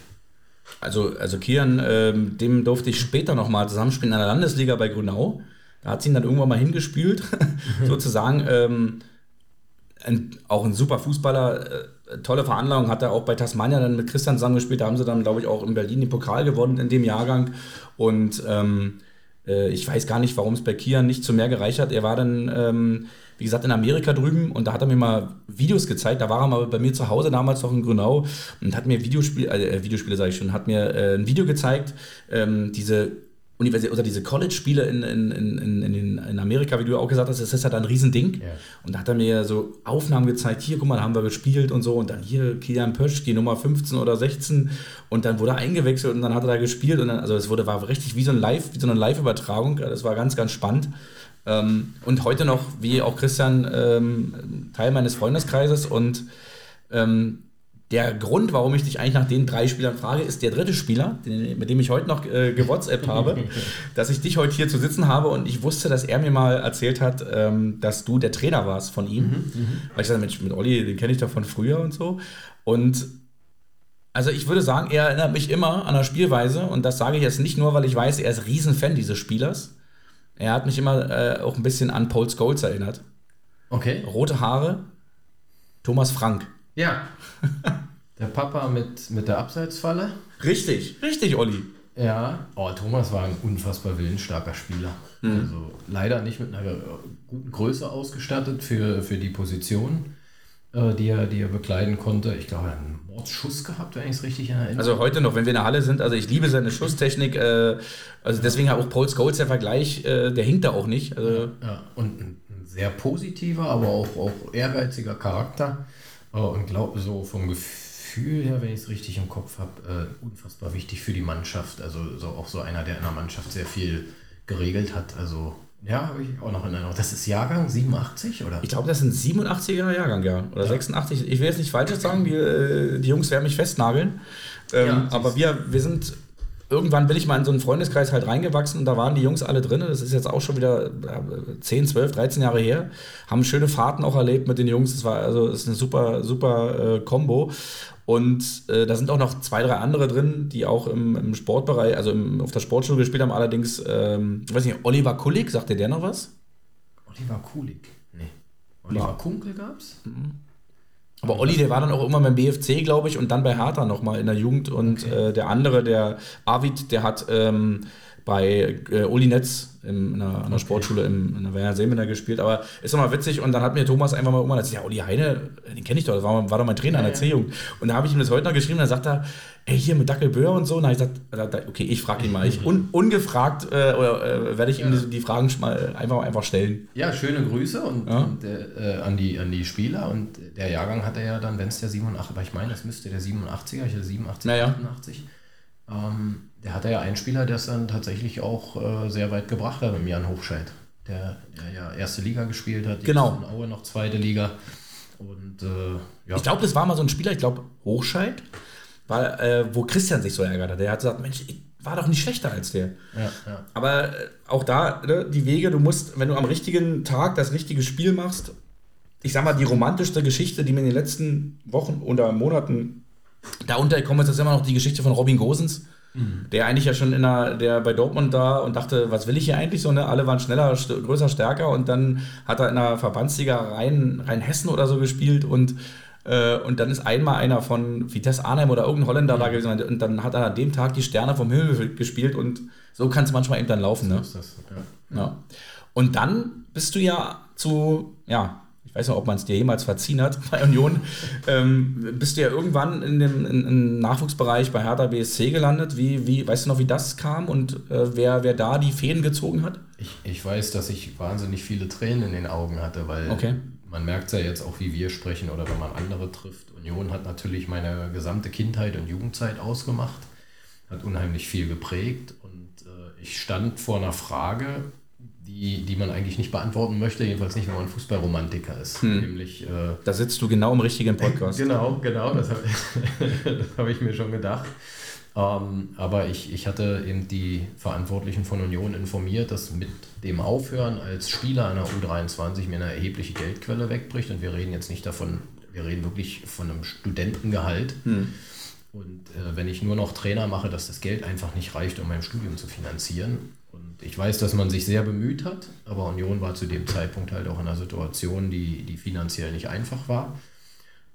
Also, also Kian, äh, dem durfte ich später nochmal zusammenspielen in der Landesliga bei Grünau. Da hat sie ihn dann irgendwann mal hingespült, sozusagen. Ähm, ein, auch ein super Fußballer, äh, tolle Veranlagung, hat er auch bei Tasmania dann mit Christian zusammengespielt. Da haben sie dann, glaube ich, auch in Berlin den Pokal gewonnen in dem Jahrgang. Und ähm, äh, ich weiß gar nicht, warum es bei Kian nicht zu mehr gereicht hat. Er war dann, ähm, wie gesagt, in Amerika drüben und da hat er mir mal Videos gezeigt. Da war er mal bei mir zu Hause damals noch in Grünau und hat mir Videospiele, äh, Videospiele sage ich schon, hat mir äh, ein Video gezeigt, ähm, diese Universität oder diese College-Spiele in, in, in, in, in Amerika, wie du auch gesagt hast, das ist ja da ein Riesending. Ja. Und da hat er mir so Aufnahmen gezeigt, hier, guck mal, da haben wir gespielt und so. Und dann hier Kilian Pösch, die Nummer 15 oder 16. Und dann wurde er eingewechselt und dann hat er da gespielt. Und dann, also es wurde, war richtig wie so, ein Live, wie so eine Live-Übertragung. Das war ganz, ganz spannend. Ähm, und heute noch, wie auch Christian, ähm, Teil meines Freundeskreises. Und ähm, der Grund, warum ich dich eigentlich nach den drei Spielern frage, ist der dritte Spieler, den, mit dem ich heute noch äh, gewhatsappt habe, dass ich dich heute hier zu sitzen habe und ich wusste, dass er mir mal erzählt hat, ähm, dass du der Trainer warst von ihm. Mhm, mhm. Weil ich sagte, Mensch, mit Olli, den kenne ich doch von früher und so. Und also ich würde sagen, er erinnert mich immer an der Spielweise und das sage ich jetzt nicht nur, weil ich weiß, er ist Riesenfan dieses Spielers. Er hat mich immer äh, auch ein bisschen an Paul Scholes erinnert. Okay. Rote Haare, Thomas Frank. Ja. Der Papa mit, mit der Abseitsfalle. Richtig, richtig, Olli. Ja, oh, Thomas war ein unfassbar willensstarker Spieler. Mhm. Also leider nicht mit einer guten Größe ausgestattet für, für die Position, äh, die, er, die er bekleiden konnte. Ich glaube, er hat einen Mordsschuss gehabt, wenn ich es richtig erinnere. Also heute noch, wenn wir in der Halle sind, also ich liebe seine Schusstechnik. Äh, also deswegen auch Paul Scholes der Vergleich, äh, der hinkt da auch nicht. Also ja, und ein, ein sehr positiver, aber auch, auch ehrgeiziger Charakter. Oh, und glaube so vom Gefühl her, wenn ich es richtig im Kopf habe, äh, unfassbar wichtig für die Mannschaft. Also so auch so einer, der in der Mannschaft sehr viel geregelt hat. Also ja, habe ich auch noch in Erinnerung. Das ist Jahrgang 87, oder? Ich glaube, das ist ein 87er Jahrgang, ja. Oder ja. 86. Ich will jetzt nicht falsch sagen, die, äh, die Jungs werden mich festnageln. Ähm, ja, aber wir, wir sind irgendwann bin ich mal in so einen Freundeskreis halt reingewachsen und da waren die Jungs alle drin. Das ist jetzt auch schon wieder 10, 12, 13 Jahre her. Haben schöne Fahrten auch erlebt mit den Jungs. Das war also das ist eine super, super äh, Combo. Und äh, da sind auch noch zwei, drei andere drin, die auch im, im Sportbereich, also im, auf der Sportschule gespielt haben. Allerdings, ähm, ich weiß nicht, Oliver Kulik, sagt dir der noch was? Oliver Kulik? Nee. Oliver ja. Kunkel gab's? Mhm. Aber Olli, der war dann auch irgendwann beim BFC, glaube ich, und dann bei Hertha nochmal in der Jugend. Und okay. äh, der andere, der Arvid, der hat ähm, bei äh, Uli Netz in einer, einer okay. Sportschule im, in der Werner Seemener gespielt. Aber ist doch mal witzig. Und dann hat mir Thomas einfach mal irgendwann gesagt, ja, Uli Heine, den kenne ich doch, das war, war doch mein Trainer ja, in der C-Jugend. Und da habe ich ihm das heute noch geschrieben, da sagt er, ey, hier mit Dackelböhr und so. Und dann habe ich gesagt, okay, ich frage ihn mal. Ich, un, ungefragt äh, oder, äh, werde ich ihm ja. die, die, Fragen mal einfach, einfach stellen. Ja, schöne Grüße und, ja? und äh, an, die, an die Spieler. Und der Jahrgang hat er ja dann, wenn es der 87, aber ich meine, das müsste der 87er, ich 87, naja. 88. Ähm, der hatte ja einen Spieler, der es dann tatsächlich auch äh, sehr weit gebracht hat, mit Jan Hochscheid, der, der ja erste Liga gespielt hat, genau. in Aue noch zweite Liga. Und, äh, ja. Ich glaube, das war mal so ein Spieler, ich glaube Hochscheid, weil, äh, wo Christian sich so ärgert hat. Der hat gesagt, Mensch, ich war doch nicht schlechter als der. Ja, ja. Aber äh, auch da, ne, die Wege, du musst, wenn du am richtigen Tag das richtige Spiel machst, ich sag mal, die romantischste Geschichte, die mir in den letzten Wochen oder Monaten da untergekommen ist, ist immer noch die Geschichte von Robin Gosens Mhm. Der eigentlich ja schon in der, der bei Dortmund da und dachte, was will ich hier eigentlich so, ne? Alle waren schneller, st größer, stärker und dann hat er in der Verbandsliga Rhein, Rheinhessen oder so gespielt und äh, und dann ist einmal einer von Vitesse Arnhem oder irgendein Holländer mhm. da gewesen und dann hat er an dem Tag die Sterne vom Himmel gespielt und so kann es manchmal eben dann laufen. Ne? So das, ja. ja. Und dann bist du ja zu, ja, ich weiß nicht, ob man es dir jemals verziehen hat bei Union, ähm, bist du ja irgendwann in dem in, im Nachwuchsbereich bei Hertha BSC gelandet. Wie, wie, weißt du noch, wie das kam und äh, wer, wer da die Fäden gezogen hat? Ich, ich weiß, dass ich wahnsinnig viele Tränen in den Augen hatte, weil okay. man merkt ja jetzt auch, wie wir sprechen oder wenn man andere trifft. Union hat natürlich meine gesamte Kindheit und Jugendzeit ausgemacht, hat unheimlich viel geprägt und äh, ich stand vor einer Frage, die, die man eigentlich nicht beantworten möchte, jedenfalls nicht, wenn man Fußballromantiker ist. Hm. Nämlich, äh, da sitzt du genau im richtigen Podcast. genau, genau, das habe hab ich mir schon gedacht. Ähm, aber ich, ich hatte eben die Verantwortlichen von Union informiert, dass mit dem Aufhören als Spieler einer U23 mir eine erhebliche Geldquelle wegbricht. Und wir reden jetzt nicht davon, wir reden wirklich von einem Studentengehalt. Hm. Und äh, wenn ich nur noch Trainer mache, dass das Geld einfach nicht reicht, um mein Studium zu finanzieren. Ich weiß, dass man sich sehr bemüht hat, aber Union war zu dem Zeitpunkt halt auch in einer Situation, die, die finanziell nicht einfach war.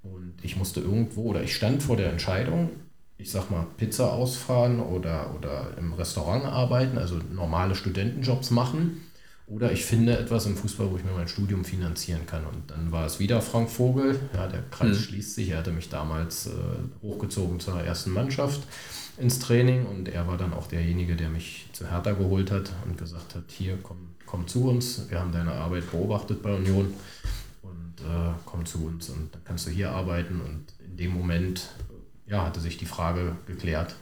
Und ich musste irgendwo, oder ich stand vor der Entscheidung, ich sag mal, Pizza ausfahren oder, oder im Restaurant arbeiten, also normale Studentenjobs machen. Oder ich finde etwas im Fußball, wo ich mir mein Studium finanzieren kann. Und dann war es wieder Frank Vogel. Ja, der Kreis mhm. schließt sich. Er hatte mich damals äh, hochgezogen zur ersten Mannschaft ins Training und er war dann auch derjenige, der mich zu Hertha geholt hat und gesagt hat, hier, komm, komm zu uns. Wir haben deine Arbeit beobachtet bei Union und äh, komm zu uns und dann kannst du hier arbeiten. Und in dem Moment ja, hatte sich die Frage geklärt,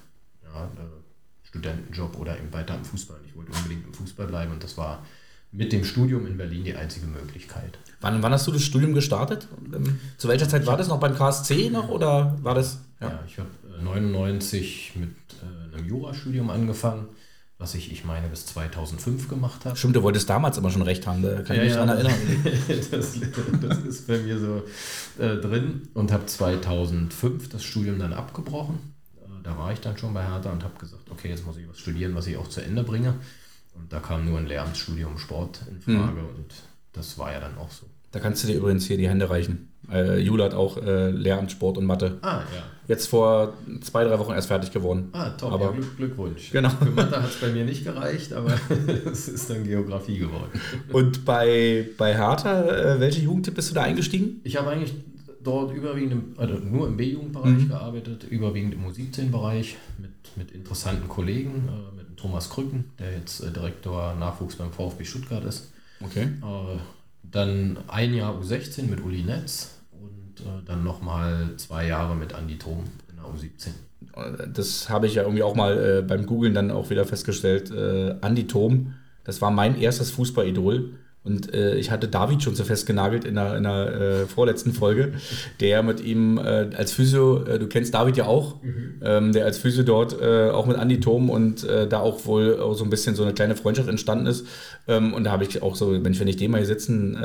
ja, äh, Studentenjob oder eben weiter im Fußball. Ich wollte unbedingt im Fußball bleiben und das war mit dem Studium in Berlin die einzige Möglichkeit. Wann, wann hast du das Studium gestartet? Ähm, zu welcher Zeit war das noch beim KSC noch oder war das? Ja, ja ich habe 99 mit äh, einem Jurastudium angefangen was ich, ich meine, bis 2005 gemacht habe. Stimmt, du wolltest damals immer schon recht haben, da kann ja, ich mich ja, daran erinnern. das, das, ist bei mir so äh, drin und habe 2005 das Studium dann abgebrochen. Äh, da war ich dann schon bei Hertha und habe gesagt, okay, jetzt muss ich was studieren, was ich auch zu Ende bringe. Und da kam nur ein Lehramtsstudium Sport in Frage mhm. und das war ja dann auch so. Da kannst du dir übrigens hier die Hände reichen. Äh, Jule hat auch äh, Lehramt, Sport und Mathe. Ah, ja. Jetzt vor zwei, drei Wochen erst fertig geworden. Ah, top. Aber ja, Glück, Glückwunsch. Genau. Für Mathe hat es bei mir nicht gereicht, aber es ist dann Geografie geworden. Und bei, bei Hertha, äh, welche Jugendtipp bist du da eingestiegen? Ich habe eigentlich dort überwiegend im, also nur im B-Jugendbereich mhm. gearbeitet, überwiegend im U17-Bereich mit, mit interessanten Kollegen, äh, mit Thomas Krücken, der jetzt äh, Direktor Nachwuchs beim VfB Stuttgart ist. Okay. Äh, dann ein Jahr U16 mit Uli Netz und äh, dann nochmal zwei Jahre mit Andi Thom in der U17. Das habe ich ja irgendwie auch mal äh, beim Googlen dann auch wieder festgestellt. Äh, Andi Thom, das war mein erstes Fußballidol. Und äh, ich hatte David schon so festgenagelt in der, in der äh, vorletzten Folge, der mit ihm äh, als Physio, äh, du kennst David ja auch, mhm. ähm, der als Physio dort äh, auch mit Andi Thom und äh, da auch wohl auch so ein bisschen so eine kleine Freundschaft entstanden ist. Ähm, und da habe ich auch so, Mensch, wenn ich den mal hier sitzen,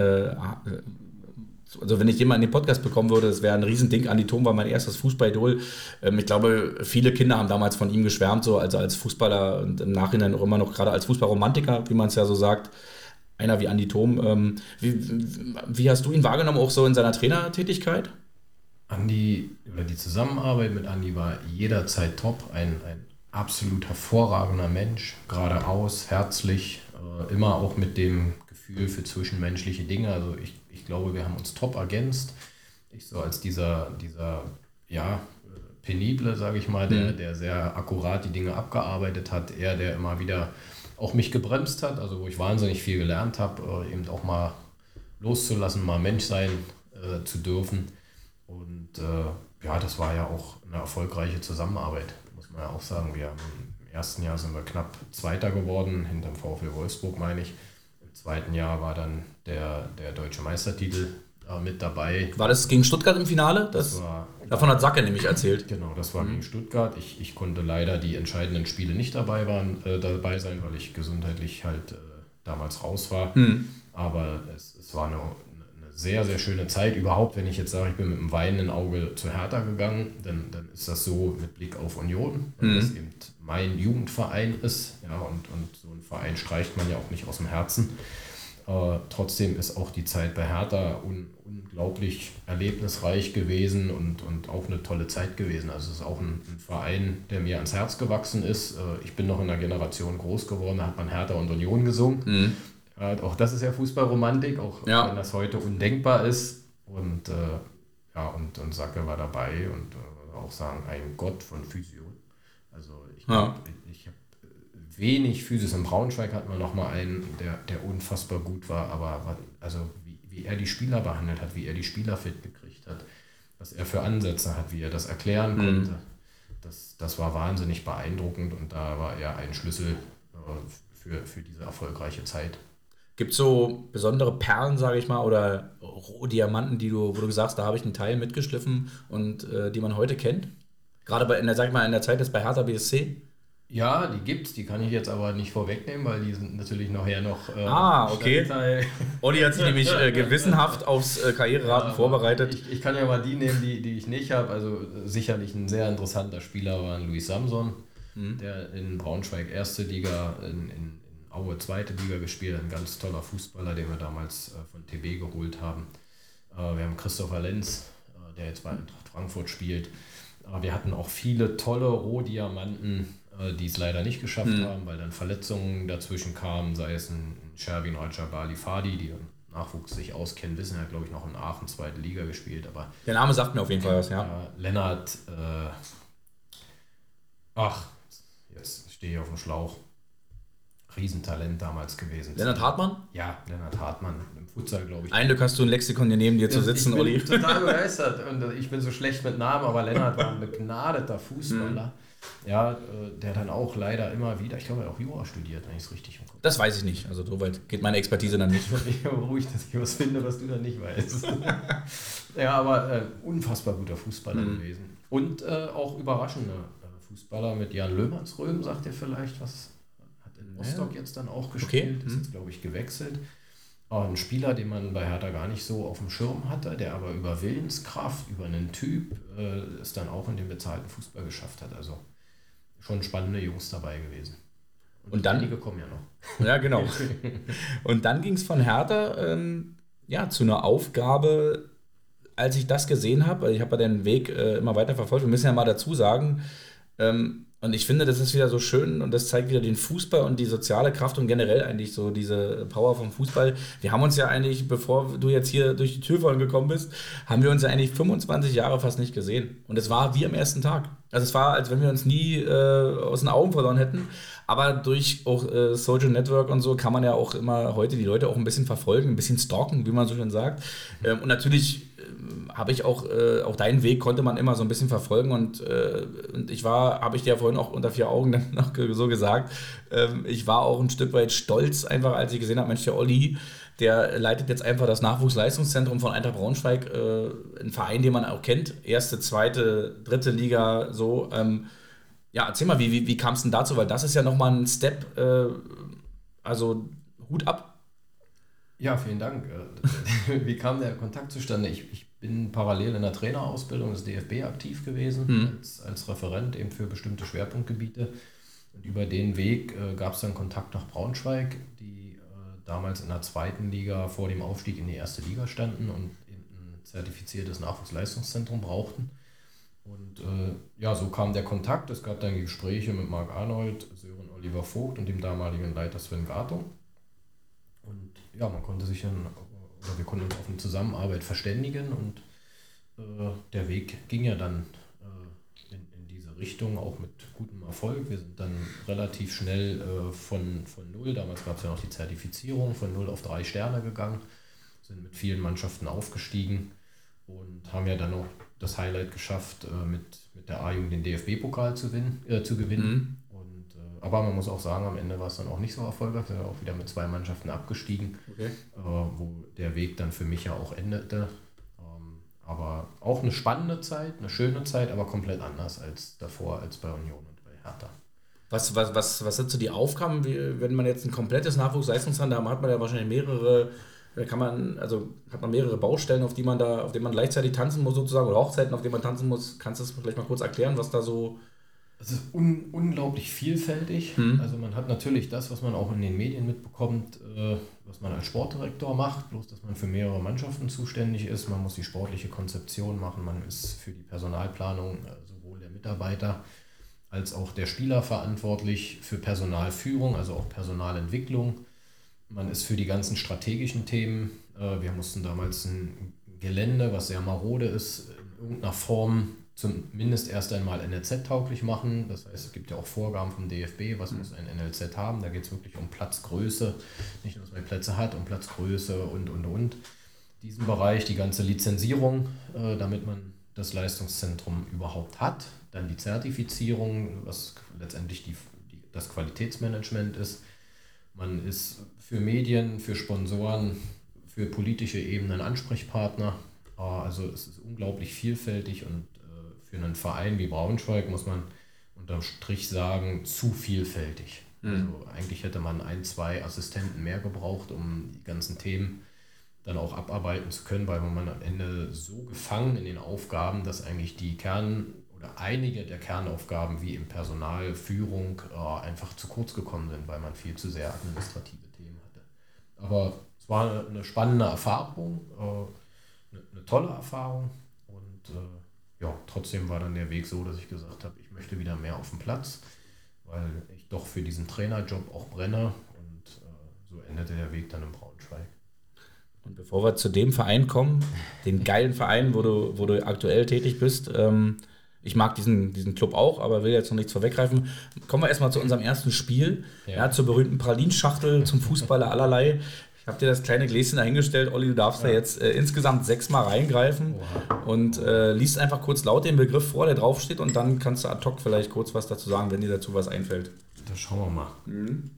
also wenn ich den mal in den Podcast bekommen würde, das wäre ein Riesending. Andi Thom war mein erstes Fußballidol. Ähm, ich glaube, viele Kinder haben damals von ihm geschwärmt, so also als Fußballer und im Nachhinein auch immer noch gerade als Fußballromantiker, wie man es ja so sagt einer wie Andi Thom. Ähm, wie, wie, hast du ihn wahrgenommen, auch so in seiner Trainertätigkeit? Andi, oder die Zusammenarbeit mit Andi war jederzeit top. Ein, ein absolut hervorragender Mensch, geradeaus, herzlich, äh, immer auch mit dem Gefühl für zwischenmenschliche Dinge. Also ich, ich glaube, wir haben uns top ergänzt. Ich so als dieser, dieser ja, penible, sage ich mal, der, mhm. der sehr akkurat die Dinge abgearbeitet hat, er, der immer wieder auch mich gebremst hat, also wo ich wahnsinnig viel gelernt habe, äh, eben auch mal loszulassen, mal Mensch sein äh, zu dürfen. Und äh, ja, das war ja auch eine erfolgreiche Zusammenarbeit, muss man ja auch sagen. Wir haben im ersten Jahr sind wir knapp Zweiter geworden, hinterm VfL Wolfsburg meine ich. Im zweiten Jahr war dann der, der deutsche Meistertitel äh, mit dabei. War das gegen Stuttgart im Finale? Das, das war, davon hat Sacke nämlich erzählt. Genau, das war mhm. gegen Stuttgart. Ich, ich konnte leider die entscheidenden Spiele nicht dabei, waren, äh, dabei sein, weil ich gesundheitlich halt äh, damals raus war. Mhm. Aber es, es war eine, eine sehr, sehr schöne Zeit. Überhaupt, wenn ich jetzt sage, ich bin mit einem weinenden Auge zu Hertha gegangen, dann, dann ist das so mit Blick auf Union, weil mhm. das eben mein Jugendverein ist. Ja, und, und so einen Verein streicht man ja auch nicht aus dem Herzen. Äh, trotzdem ist auch die Zeit bei Hertha un unglaublich erlebnisreich gewesen und, und auch eine tolle Zeit gewesen. Also es ist auch ein, ein Verein, der mir ans Herz gewachsen ist. Äh, ich bin noch in einer Generation groß geworden, da hat man Hertha und Union gesungen. Mhm. Äh, auch das ist ja Fußballromantik, auch ja. wenn das heute undenkbar ist. Und äh, ja, und, und Sacke war dabei und äh, auch sagen, ein Gott von Physio. Also ich, ja. ich wenig Physis. In Braunschweig hatten wir nochmal einen, der, der unfassbar gut war, aber also wie, wie er die Spieler behandelt hat, wie er die Spieler fit gekriegt hat, was er für Ansätze hat, wie er das erklären mhm. konnte, das, das war wahnsinnig beeindruckend und da war er ein Schlüssel äh, für, für diese erfolgreiche Zeit. Gibt es so besondere Perlen, sage ich mal, oder Rohdiamanten, die du, wo du sagst, da habe ich einen Teil mitgeschliffen und äh, die man heute kennt? Gerade bei, in der, sag ich mal, in der Zeit des bei Hertha BSC? Ja, die gibt's, die kann ich jetzt aber nicht vorwegnehmen, weil die sind natürlich nachher noch. Äh, ah, okay. Olli hat sich nämlich äh, gewissenhaft aufs äh, Karriereraten ja, vorbereitet. Ich, ich, kann ja mal die nehmen, die, die ich nicht habe. Also sicherlich ein sehr interessanter Spieler war Luis Samson, mhm. der in Braunschweig erste Liga, in, in, in, Aue zweite Liga gespielt hat. Ein ganz toller Fußballer, den wir damals äh, von TB geholt haben. Äh, wir haben Christopher Lenz, äh, der jetzt bei Frankfurt spielt. wir hatten auch viele tolle Rohdiamanten die es leider nicht geschafft mhm. haben, weil dann Verletzungen dazwischen kamen, sei es ein Sherwin Rajabali Fadi, die im Nachwuchs sich auskennen, wissen, er hat glaube ich noch in Aachen zweite Liga gespielt, aber der Name sagt mir auf jeden Fall was, ja. Äh, Lennart, äh, ach, jetzt stehe ich auf dem Schlauch. Riesentalent damals gewesen. Lennart Hartmann? Ja, Lennart Hartmann. Im Futsal, glaube ich. Ein Glück hast du ein Lexikon hier neben dir zu sitzen, Olli. Ich bin total begeistert und ich bin so schlecht mit Namen, aber Lennart war ein begnadeter Fußballer. Ja, äh, der dann auch leider immer wieder, ich glaube, er hat auch Jura studiert, wenn ich es richtig Kopf Das weiß ich nicht. Also so weit geht meine Expertise dann nicht. Ich bin ruhig, dass ich was finde, was du dann nicht weißt. ja, aber äh, unfassbar guter Fußballer mhm. gewesen. Und äh, auch überraschender äh, Fußballer mit Jan Löhmannsröhm, sagt ihr vielleicht, was hat in Rostock jetzt dann auch gespielt, okay. ist jetzt, mhm. glaube ich, gewechselt. Auch ein Spieler, den man bei Hertha gar nicht so auf dem Schirm hatte, der aber über Willenskraft, über einen Typ äh, es dann auch in den bezahlten Fußball geschafft hat. Also schon spannende Jungs dabei gewesen. Und, und dann. Einige kommen ja noch. Ja, genau. und dann ging es von Hertha ähm, ja, zu einer Aufgabe, als ich das gesehen habe, ich habe ja den Weg äh, immer weiter verfolgt, wir müssen ja mal dazu sagen, ähm, und ich finde, das ist wieder so schön und das zeigt wieder den Fußball und die soziale Kraft und generell eigentlich so diese Power vom Fußball. Wir haben uns ja eigentlich, bevor du jetzt hier durch die Tür vorhin gekommen bist, haben wir uns ja eigentlich 25 Jahre fast nicht gesehen. Und es war wie am ersten Tag. Also es war, als wenn wir uns nie äh, aus den Augen verloren hätten. Aber durch auch äh, Social Network und so kann man ja auch immer heute die Leute auch ein bisschen verfolgen, ein bisschen stalken, wie man so schön sagt. Ähm, und natürlich habe ich auch, äh, auch deinen Weg konnte man immer so ein bisschen verfolgen und, äh, und ich war, habe ich dir vorhin auch unter vier Augen dann noch so gesagt, ähm, ich war auch ein Stück weit stolz einfach, als ich gesehen habe, Mensch, der Olli, der leitet jetzt einfach das Nachwuchsleistungszentrum von Eintracht Braunschweig, äh, ein Verein, den man auch kennt, erste, zweite, dritte Liga, so. Ähm, ja, erzähl mal, wie, wie, wie kam es denn dazu? Weil das ist ja nochmal ein Step, äh, also Hut ab. Ja, vielen Dank. Äh, wie kam der Kontakt zustande? Ich, ich bin parallel in der Trainerausbildung des DFB aktiv gewesen, mhm. als, als Referent eben für bestimmte Schwerpunktgebiete. Und über den Weg äh, gab es dann Kontakt nach Braunschweig, die äh, damals in der zweiten Liga vor dem Aufstieg in die erste Liga standen und ein zertifiziertes Nachwuchsleistungszentrum brauchten. Und äh, ja, so kam der Kontakt. Es gab dann Gespräche mit Marc Arnold, Sören Oliver Vogt und dem damaligen Leiter Sven Gato. Ja, man konnte sich dann, oder wir konnten uns auf eine Zusammenarbeit verständigen und äh, der Weg ging ja dann äh, in, in diese Richtung, auch mit gutem Erfolg. Wir sind dann relativ schnell äh, von, von null, damals gab es ja noch die Zertifizierung, von null auf drei Sterne gegangen, sind mit vielen Mannschaften aufgestiegen und haben ja dann auch das Highlight geschafft, äh, mit, mit der A-Jugend den DFB-Pokal zu, äh, zu gewinnen. Mhm. Aber man muss auch sagen, am Ende war es dann auch nicht so erfolgreich. Wir sind auch wieder mit zwei Mannschaften abgestiegen, okay. Äh, wo der Weg dann für mich ja auch endete. Ähm, aber auch eine spannende Zeit, eine schöne Zeit, aber komplett anders als davor, als bei Union und bei Hertha. Was, was, was, was sind so die Aufgaben, wie, wenn man jetzt ein komplettes Nachwuchsleistungshandel hat, hat man ja wahrscheinlich mehrere kann man, also hat man mehrere Baustellen, auf die man da, auf denen man gleichzeitig tanzen muss sozusagen, oder Hochzeiten, auf denen man tanzen muss. Kannst du das vielleicht mal kurz erklären, was da so. Es ist un unglaublich vielfältig. Mhm. Also man hat natürlich das, was man auch in den Medien mitbekommt, äh, was man als Sportdirektor macht, bloß dass man für mehrere Mannschaften zuständig ist. Man muss die sportliche Konzeption machen, man ist für die Personalplanung äh, sowohl der Mitarbeiter als auch der Spieler verantwortlich für Personalführung, also auch Personalentwicklung. Man ist für die ganzen strategischen Themen. Äh, wir mussten damals ein Gelände, was sehr marode ist, in irgendeiner Form zumindest erst einmal NLZ-tauglich machen. Das heißt, es gibt ja auch Vorgaben vom DFB, was muss ein NLZ haben. Da geht es wirklich um Platzgröße, nicht nur, dass man Plätze hat, um Platzgröße und, und, und. Diesen Bereich, die ganze Lizenzierung, äh, damit man das Leistungszentrum überhaupt hat. Dann die Zertifizierung, was letztendlich die, die, das Qualitätsmanagement ist Man ist für Medien, für Sponsoren, für politische Ebenen Ansprechpartner. Ah, also es ist unglaublich vielfältig und für einen Verein wie Braunschweig muss man unterm Strich sagen, zu vielfältig. Mhm. Also eigentlich hätte man ein, zwei Assistenten mehr gebraucht, um die ganzen Themen dann auch abarbeiten zu können, weil man am Ende so gefangen in den Aufgaben, dass eigentlich die Kern oder einige der Kernaufgaben wie im Personal, Führung äh, einfach zu kurz gekommen sind, weil man viel zu sehr administrative Themen hatte. Aber es war eine, spannende Erfahrung, äh, eine, eine, tolle Erfahrung und äh, ja, trotzdem war dann der Weg so, dass ich gesagt habe, ich möchte wieder mehr auf dem Platz, weil ich doch für diesen Trainerjob auch brenne und äh, so endete der Weg dann in Braunschweig. Und bevor wir zu dem Verein kommen, den geilen Verein, wo du, wo du aktuell tätig bist, ähm, ich mag diesen, diesen Club auch, aber will jetzt noch nichts vorweggreifen. Kommen wir erstmal zu unserem ersten Spiel, ja. ja zur berühmten Pralinschachtel, zum Fußballer allerlei. Ich habe dir das kleine Gläschen dahingestellt, Olli, du darfst ja. da jetzt äh, insgesamt sechsmal reingreifen Oha. und äh, liest einfach kurz laut den Begriff vor, der draufsteht und dann kannst du ad hoc vielleicht kurz was dazu sagen, wenn dir dazu was einfällt. Da schauen wir mal. Mhm.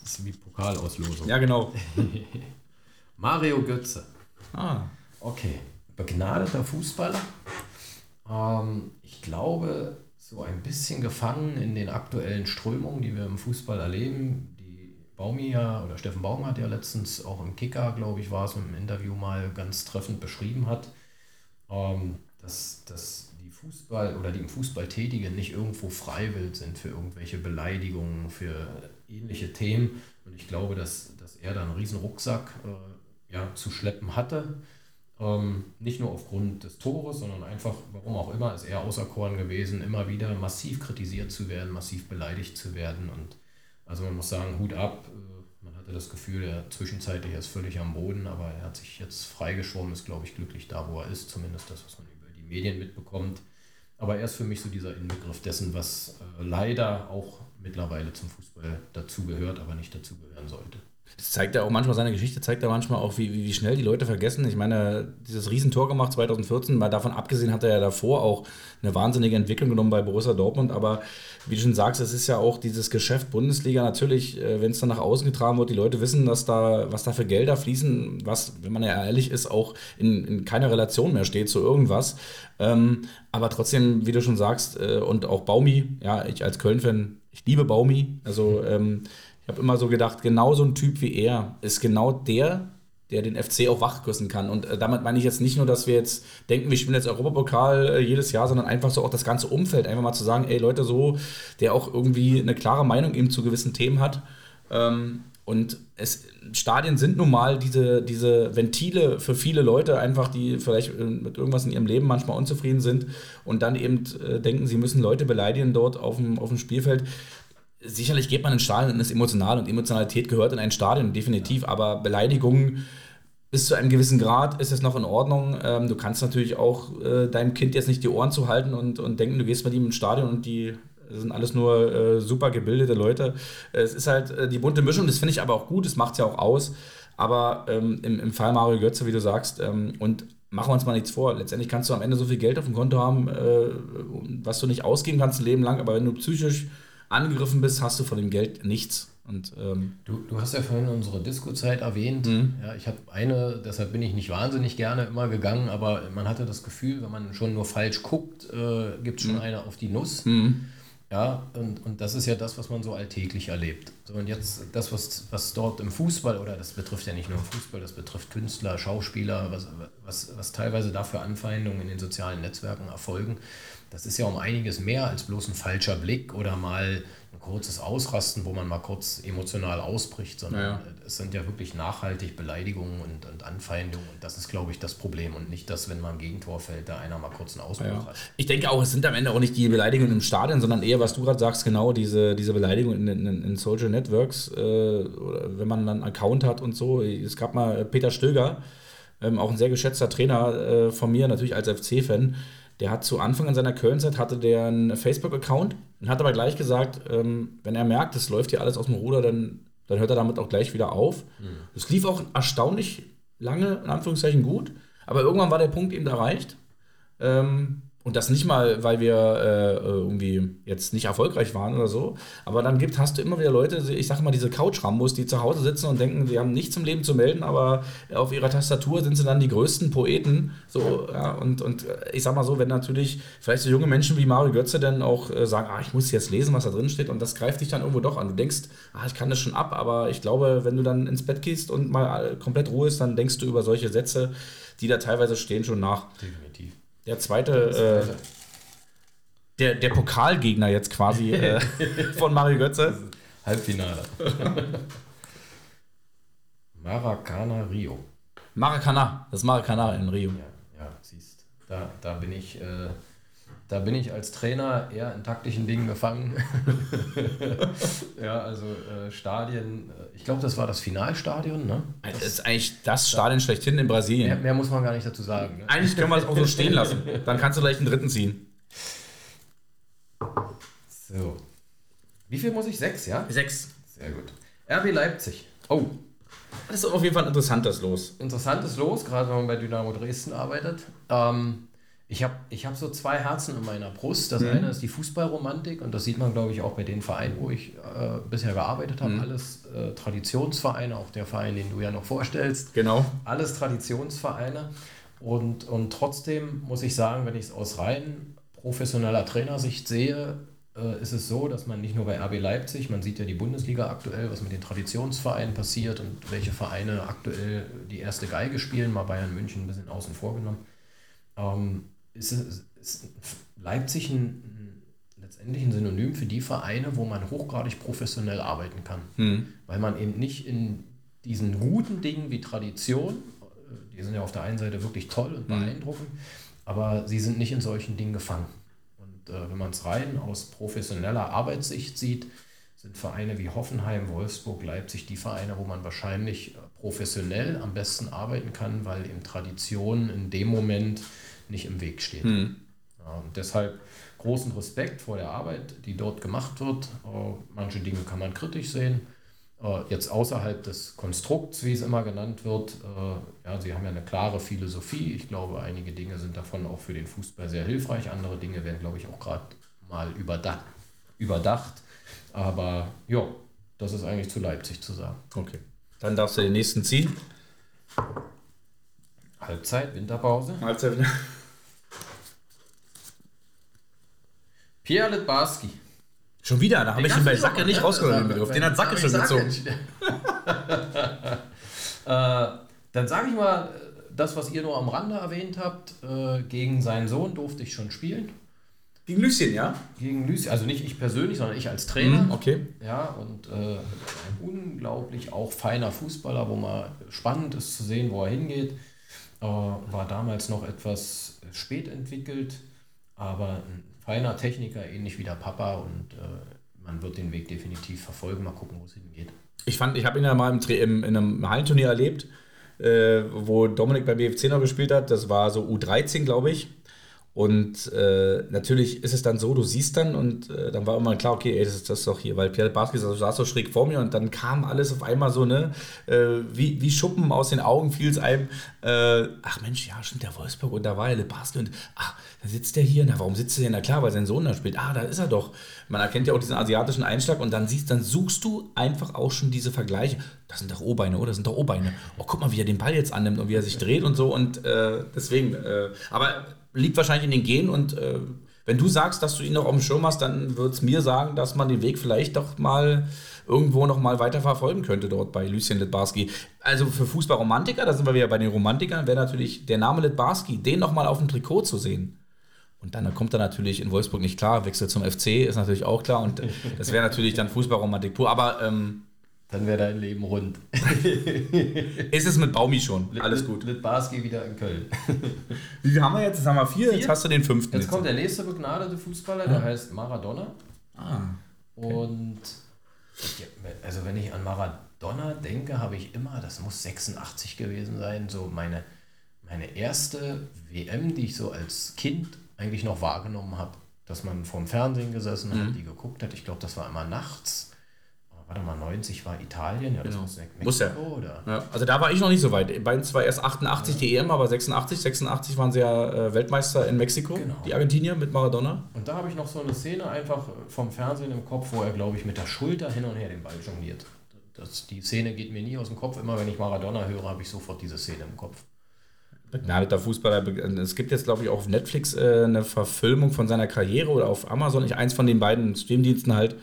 Das ist wie Pokalauslosung. Ja, genau. Mario Götze. Ah. Okay. Begnadeter Fußballer. Ähm, ich glaube, so ein bisschen gefangen in den aktuellen Strömungen, die wir im Fußball erleben. Baumi ja, oder Steffen Baum hat ja letztens auch im Kicker, glaube ich, war es im Interview mal ganz treffend beschrieben hat, ähm, dass, dass die Fußball oder die im Fußball Tätigen nicht irgendwo freiwillig sind für irgendwelche Beleidigungen, für ähnliche Themen. Und ich glaube, dass, dass er da einen riesen Rucksack äh, ja, zu schleppen hatte ähm, nicht nur aufgrund des Tores, sondern einfach, warum auch immer, ist er auserkoren gewesen, immer wieder massiv kritisiert zu werden, massiv beleidigt zu werden. Und also man muss sagen, Hut ab. Man hatte das Gefühl, er zwischenzeitlich ist völlig am Boden, aber er hat sich jetzt freigeschwommen, ist, glaube ich, glücklich da, wo er ist. Zumindest das, was man über die Medien mitbekommt. Aber er ist für mich so dieser Inbegriff dessen, was äh, leider auch mittlerweile zum Fußball dazugehört, aber nicht dazugehören sollte. Das zeigt ja auch manchmal seine Geschichte, zeigt ja manchmal auch, wie, wie, schnell die Leute vergessen. Ich meine, dieses Riesentor gemacht 2014, mal davon abgesehen hat er ja davor auch eine wahnsinnige Entwicklung genommen bei Borussia Dortmund. Aber wie du schon sagst, es ist ja auch dieses Geschäft Bundesliga. Natürlich, äh, wenn es dann nach außen getragen wird, die Leute wissen, dass da, was da für Gelder fließen, was, wenn man ja ehrlich ist, auch in, in keiner Relation mehr steht zu irgendwas. Ähm, aber trotzdem, wie du schon sagst, äh, und auch Baumi, ja, ich als Köln-Fan, ich liebe Baumi. Also ähm, ich habe immer so gedacht, genau so ein Typ wie er ist genau der, der den FC auch wachküssen kann. Und äh, damit meine ich jetzt nicht nur, dass wir jetzt denken, wir spielen jetzt Europapokal äh, jedes Jahr, sondern einfach so auch das ganze Umfeld, einfach mal zu sagen, ey Leute, so, der auch irgendwie eine klare Meinung eben zu gewissen Themen hat. Ähm, und es, Stadien sind nun mal diese, diese Ventile für viele Leute, einfach die vielleicht äh, mit irgendwas in ihrem Leben manchmal unzufrieden sind und dann eben äh, denken, sie müssen Leute beleidigen dort auf dem, auf dem Spielfeld sicherlich geht man in Stadion und ist emotional und Emotionalität gehört in ein Stadion, definitiv, aber Beleidigungen bis zu einem gewissen Grad ist es noch in Ordnung. Ähm, du kannst natürlich auch äh, deinem Kind jetzt nicht die Ohren zuhalten und, und denken, du gehst mit ihm ins Stadion und die sind alles nur äh, super gebildete Leute. Es ist halt äh, die bunte Mischung, das finde ich aber auch gut, das macht es ja auch aus. Aber ähm, im, im Fall Mario Götze, wie du sagst, ähm, und machen wir uns mal nichts vor, letztendlich kannst du am Ende so viel Geld auf dem Konto haben, äh, was du nicht ausgeben kannst ein Leben lang, aber wenn du psychisch angegriffen bist, hast du von dem Geld nichts. Und, ähm du, du hast ja vorhin unsere Disco-Zeit erwähnt. Mhm. Ja, ich habe eine, deshalb bin ich nicht wahnsinnig gerne immer gegangen, aber man hatte das Gefühl, wenn man schon nur falsch guckt, äh, gibt es schon mhm. eine auf die Nuss. Mhm. Ja, und, und das ist ja das, was man so alltäglich erlebt. So, und jetzt das, was, was dort im Fußball, oder das betrifft ja nicht nur Fußball, das betrifft Künstler, Schauspieler, was, was, was teilweise dafür Anfeindungen in den sozialen Netzwerken erfolgen, das ist ja um einiges mehr als bloß ein falscher Blick oder mal ein kurzes Ausrasten, wo man mal kurz emotional ausbricht, sondern ja. es sind ja wirklich nachhaltig Beleidigungen und, und Anfeindungen. Und das ist, glaube ich, das Problem und nicht das, wenn man ein Gegentor fällt, da einer mal kurz einen Ausbruch ja. hat. Ich denke auch, es sind am Ende auch nicht die Beleidigungen im Stadion, sondern eher, was du gerade sagst, genau diese, diese Beleidigungen in, in, in Social Networks, äh, oder wenn man dann einen Account hat und so. Es gab mal Peter Stöger, ähm, auch ein sehr geschätzter Trainer äh, von mir, natürlich als FC-Fan der hat zu Anfang an seiner Köln-Zeit hatte der einen Facebook-Account und hat aber gleich gesagt, ähm, wenn er merkt, es läuft hier alles aus dem Ruder, dann, dann hört er damit auch gleich wieder auf. Es mhm. lief auch erstaunlich lange, in Anführungszeichen gut, aber irgendwann war der Punkt eben erreicht. Ähm, und das nicht mal, weil wir äh, irgendwie jetzt nicht erfolgreich waren oder so. Aber dann gibt, hast du immer wieder Leute, ich sage mal, diese Couch-Rambos, die zu Hause sitzen und denken, sie haben nichts im Leben zu melden, aber auf ihrer Tastatur sind sie dann die größten Poeten. So, ja, und, und ich sag mal so, wenn natürlich vielleicht so junge Menschen wie Mario Götze dann auch äh, sagen, ah, ich muss jetzt lesen, was da drin steht, und das greift dich dann irgendwo doch an. Du denkst, ah, ich kann das schon ab, aber ich glaube, wenn du dann ins Bett gehst und mal komplett Ruhe ist, dann denkst du über solche Sätze, die da teilweise stehen, schon nach. Definitiv. Der zweite, äh, der, der Pokalgegner jetzt quasi äh, von Mario Götze. Halbfinale. Maracana Rio. Maracana, das Maracana in Rio. Ja, ja siehst. Da, da bin ich. Äh, da bin ich als Trainer eher in taktischen Dingen gefangen. ja, also äh, Stadien, äh, ich glaube, das war das Finalstadion. Ne? Das, das ist eigentlich das Stadion schlechthin in Brasilien. Mehr, mehr muss man gar nicht dazu sagen. Ne? Eigentlich können wir es auch so stehen lassen. Dann kannst du gleich einen dritten ziehen. So. Wie viel muss ich? Sechs, ja? Sechs. Sehr gut. RB Leipzig. Oh. Das ist auf jeden Fall ein interessantes Los. Interessantes Los, gerade wenn man bei Dynamo Dresden arbeitet. Ähm, ich habe ich hab so zwei Herzen in meiner Brust. Das mhm. eine ist die Fußballromantik und das sieht man, glaube ich, auch bei den Vereinen, wo ich äh, bisher gearbeitet habe. Mhm. Alles äh, Traditionsvereine, auch der Verein, den du ja noch vorstellst. Genau. Alles Traditionsvereine. Und, und trotzdem muss ich sagen, wenn ich es aus rein professioneller Trainersicht sehe, äh, ist es so, dass man nicht nur bei RB Leipzig, man sieht ja die Bundesliga aktuell, was mit den Traditionsvereinen passiert und welche Vereine aktuell die erste Geige spielen, mal Bayern München ein bisschen außen vor genommen. Ähm, ist, ist Leipzig ein, letztendlich ein Synonym für die Vereine, wo man hochgradig professionell arbeiten kann. Mhm. Weil man eben nicht in diesen guten Dingen wie Tradition, äh, die sind ja auf der einen Seite wirklich toll und hm. beeindruckend, mhm. aber sie sind nicht in solchen Dingen gefangen. Und äh, wenn man es rein aus professioneller Arbeitssicht sieht, sind Vereine wie Hoffenheim, Wolfsburg, Leipzig die Vereine, wo man wahrscheinlich äh, professionell am besten arbeiten kann, weil eben Tradition in dem Moment nicht im Weg steht. Mhm. Ja, und deshalb großen Respekt vor der Arbeit, die dort gemacht wird. Äh, manche Dinge kann man kritisch sehen. Äh, jetzt außerhalb des Konstrukts, wie es immer genannt wird, äh, ja, sie haben ja eine klare Philosophie. Ich glaube, einige Dinge sind davon auch für den Fußball sehr hilfreich. Andere Dinge werden, glaube ich, auch gerade mal überdacht, überdacht. Aber ja, das ist eigentlich zu Leipzig zu sagen. Okay. Dann darfst du den nächsten ziehen. Halbzeit, Winterpause. Halbzeit. Pierre Litbarski. Schon wieder, da habe ich ihn bei Sacke nicht rausgeholt, den Begriff. Den hat Sacke schon gezogen. äh, dann sage ich mal, das, was ihr nur am Rande erwähnt habt, äh, gegen seinen Sohn durfte ich schon spielen. Gegen Lucien, ja? Gegen Lucien, also nicht ich persönlich, sondern ich als Trainer. Mhm, okay. Ja, und äh, ein unglaublich auch feiner Fußballer, wo man spannend ist zu sehen, wo er hingeht. War damals noch etwas spät entwickelt, aber ein feiner Techniker, ähnlich wie der Papa und äh, man wird den Weg definitiv verfolgen, mal gucken, wo es hingeht. Ich fand, ich habe ihn ja mal im, in einem Hallenturnier erlebt, äh, wo Dominik bei BFC noch gespielt hat. Das war so U13, glaube ich. Und äh, natürlich ist es dann so, du siehst dann und äh, dann war immer klar, okay, ey, das ist das doch hier, weil Pierre Barski saß so schräg vor mir und dann kam alles auf einmal so, ne, äh, wie, wie Schuppen aus den Augen fiel es einem, äh, ach Mensch, ja, stimmt, der Wolfsburg und da war ja Barski und ach, da sitzt der hier, na, warum sitzt der denn? Na klar, weil sein Sohn da spielt, ah, da ist er doch. Man erkennt ja auch diesen asiatischen Einschlag und dann siehst, dann suchst du einfach auch schon diese Vergleiche. Das sind doch O-Beine, oder? Das sind doch O-Beine. Oh, guck mal, wie er den Ball jetzt annimmt und wie er sich dreht und so und äh, deswegen, äh, aber liegt wahrscheinlich in den Genen und äh, wenn du sagst, dass du ihn noch auf dem Schirm hast, dann wird es mir sagen, dass man den Weg vielleicht doch mal irgendwo noch mal weiter verfolgen könnte dort bei Lucien Litbarski. Also für Fußballromantiker, da sind wir wieder bei den Romantikern, wäre natürlich der Name Litbarski, den noch mal auf dem Trikot zu sehen. Und dann kommt er natürlich in Wolfsburg nicht klar, Wechsel zum FC ist natürlich auch klar und das wäre natürlich dann Fußballromantik pur. Aber ähm, dann wäre dein Leben rund. ist es mit Baumi schon. Alles gut. Mit Barski wieder in Köln. Wie viel haben wir jetzt? Jetzt haben wir vier, vier? jetzt hast du den fünften. Jetzt, kommt der nächste begnadete Fußballer, der heißt Maradona. Ah. Okay. Und also wenn ich an Maradona denke, habe ich immer, das muss 86 gewesen sein, so meine, meine erste WM, die ich so als Kind eigentlich noch wahrgenommen habe, dass man vorm Fernsehen gesessen hat, mhm. die geguckt hat. Ich glaube, das war immer nachts warte mal, 90 war Italien, ja, das Genau. muss Mexiko, Muss ja. oder? Ja, also da war ich noch nicht so weit. Bei uns war erst 88 die EM, aber 86, 86 waren sie ja äh, Weltmeister in Mexiko, Genau. die Argentinier mit Maradona. Und da habe ich noch so eine Szene einfach vom Fernsehen im Kopf, wo er, glaube ich, mit der Schulter hin und her den Ball jongliert. Das, die Szene geht mir nie aus dem Kopf. Immer wenn ich Maradona höre, habe ich sofort diese Szene im Kopf. Begnadeter Fußballer. Es gibt jetzt, glaube ich, auch auf Netflix äh, eine Verfilmung von seiner Karriere oder auf Amazon, nicht eins von den beiden Streamdiensten halt.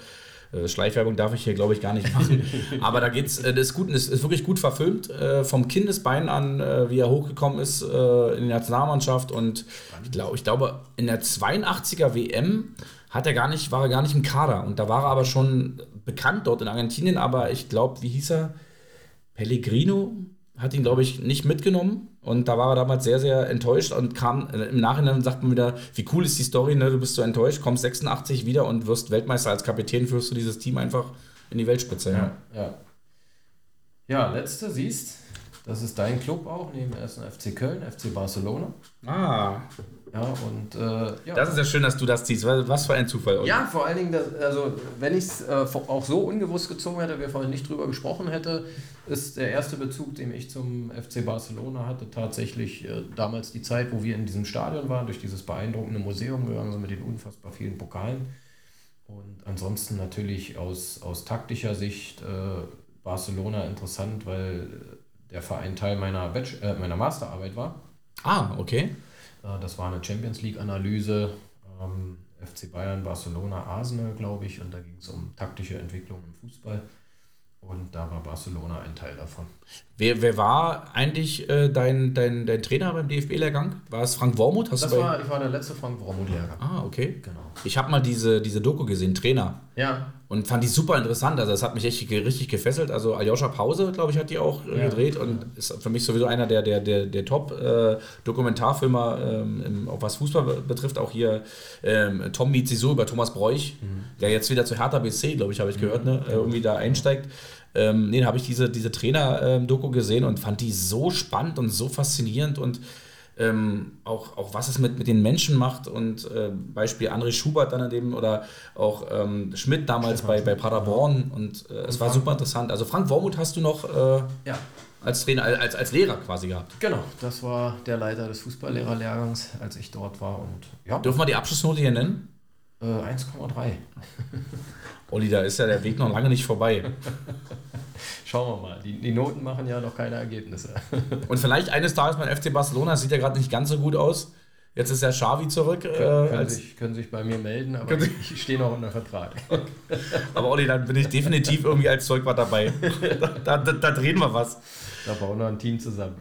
Äh, Schleichwerbung darf ich hier, glaube ich, gar nicht machen. Aber da geht's, äh, das ist gut, das ist wirklich gut verfilmt. Äh, vom Kindesbein an, wie er hochgekommen ist in die Nationalmannschaft. Und ich glaube, ich glaube, in der 82er WM hat er gar nicht, war er gar nicht im Kader. Und da war er aber schon bekannt dort in Argentinien. Aber ich glaube, wie hieß er? Pellegrino hat ihn, glaube ich, nicht mitgenommen. Und da war er damals sehr, sehr enttäuscht und kam äh, im Nachhinein sagt man wieder, wie cool ist die Story, ne? Du bist so enttäuscht, kommst 86 wieder und wirst Weltmeister als Kapitän, führst du dieses Team einfach in die Weltspitze. Ja. Ja. Ja, letzte, siehst, das ist dein Club auch, neben ersten FC Köln, FC Barcelona. Ah, Ja, und äh, ja. das ist ja schön, dass du das ziehst. Was was für ein Zufall. Olli. Ja, vor allen Dingen, das, also wenn ich es äh, auch so ungewusst gezogen hätte, wir vorhin nicht drüber gesprochen hätte, ist der erste Bezug, den ich zum FC Barcelona hatte, tatsächlich äh, damals die Zeit, wo wir in diesem Stadion waren, durch dieses beeindruckende Museum gegangen sind mit den unfassbar vielen Pokalen. Und ansonsten natürlich aus, aus taktischer Sicht äh, Barcelona interessant, weil der Verein Teil meiner, Bachelor, äh, meiner Masterarbeit war. Ah, okay. Äh, Das war eine Champions League-Analyse. Ähm, FC Bayern, Barcelona, Arsenal, glaube ich. Und da ging es um taktische Entwicklung im Fußball. Und da war Barcelona ein Teil davon. Wer, wer war eigentlich äh, dein, dein, dein Trainer beim DFB-Lehrgang? War es Frank Wormuth? Hast Das du bei- war, ich war der letzte Frank Wormuth-Lehrer. Ah, okay. Genau. Ich habe mal diese, diese Doku gesehen, Trainer. Ja, Und fand die super interessant. Also, das hat mich echt richtig gefesselt. Also, Aljoscha Pause, glaube ich, hat die auch äh, Ja. gedreht und ist für mich sowieso einer der, der, der, der Top-Dokumentarfilmer, ähm, im- auch was Fußball be- betrifft. Auch hier ähm, Tom Mietzi so über Thomas Bräuch, der jetzt wieder zu Hertha BC, glaube ich, habe ich gehört, ne, äh, irgendwie da einsteigt. Ähm, da habe ich diese, diese Trainer-Doku gesehen und fand die so spannend und so faszinierend und ähm, auch, auch was es mit, mit den Menschen macht und äh, Beispiel André Schubert dann daneben oder auch ähm, Schmidt damals bei, bei Paderborn und äh, es war super interessant. Also Frank Wormuth hast du noch äh, ja, als Trainer, als, als Lehrer quasi gehabt. genau. Das war der Leiter des Fußballlehrerlehrgangs, als ich dort war. Und ja, Dürfen wir die Abschlussnote hier nennen? äh, 1,3. Olli, da ist ja der Weg noch lange nicht vorbei. Schauen wir mal. Die, die Noten machen ja noch keine Ergebnisse. Und vielleicht eines Tages beim FC Barcelona, das sieht ja gerade nicht ganz so gut aus. Jetzt ist der Xavi zurück. Äh, können, sich, können sich bei mir melden, aber Können ich stehe noch unter Vertrag. aber Olli, dann bin ich definitiv irgendwie als Zeugwart dabei. da, da, da drehen wir was. Da bauen wir ein Team zusammen.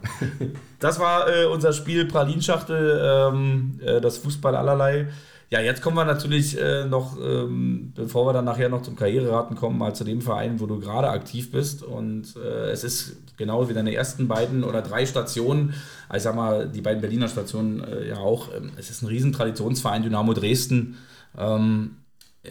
Das war äh, unser Spiel Pralinschachtel, ähm, äh, das Fußball allerlei. Ja, jetzt kommen wir natürlich äh, noch, ähm, bevor wir dann nachher noch zum Karriereraten kommen, mal zu dem Verein, wo du gerade aktiv bist. Und äh, es ist genau wie deine ersten beiden oder drei Stationen, also ich sag mal, die beiden Berliner Stationen äh, ja auch. Ähm, es ist ein riesen Traditionsverein, Dynamo Dresden. Ähm, äh,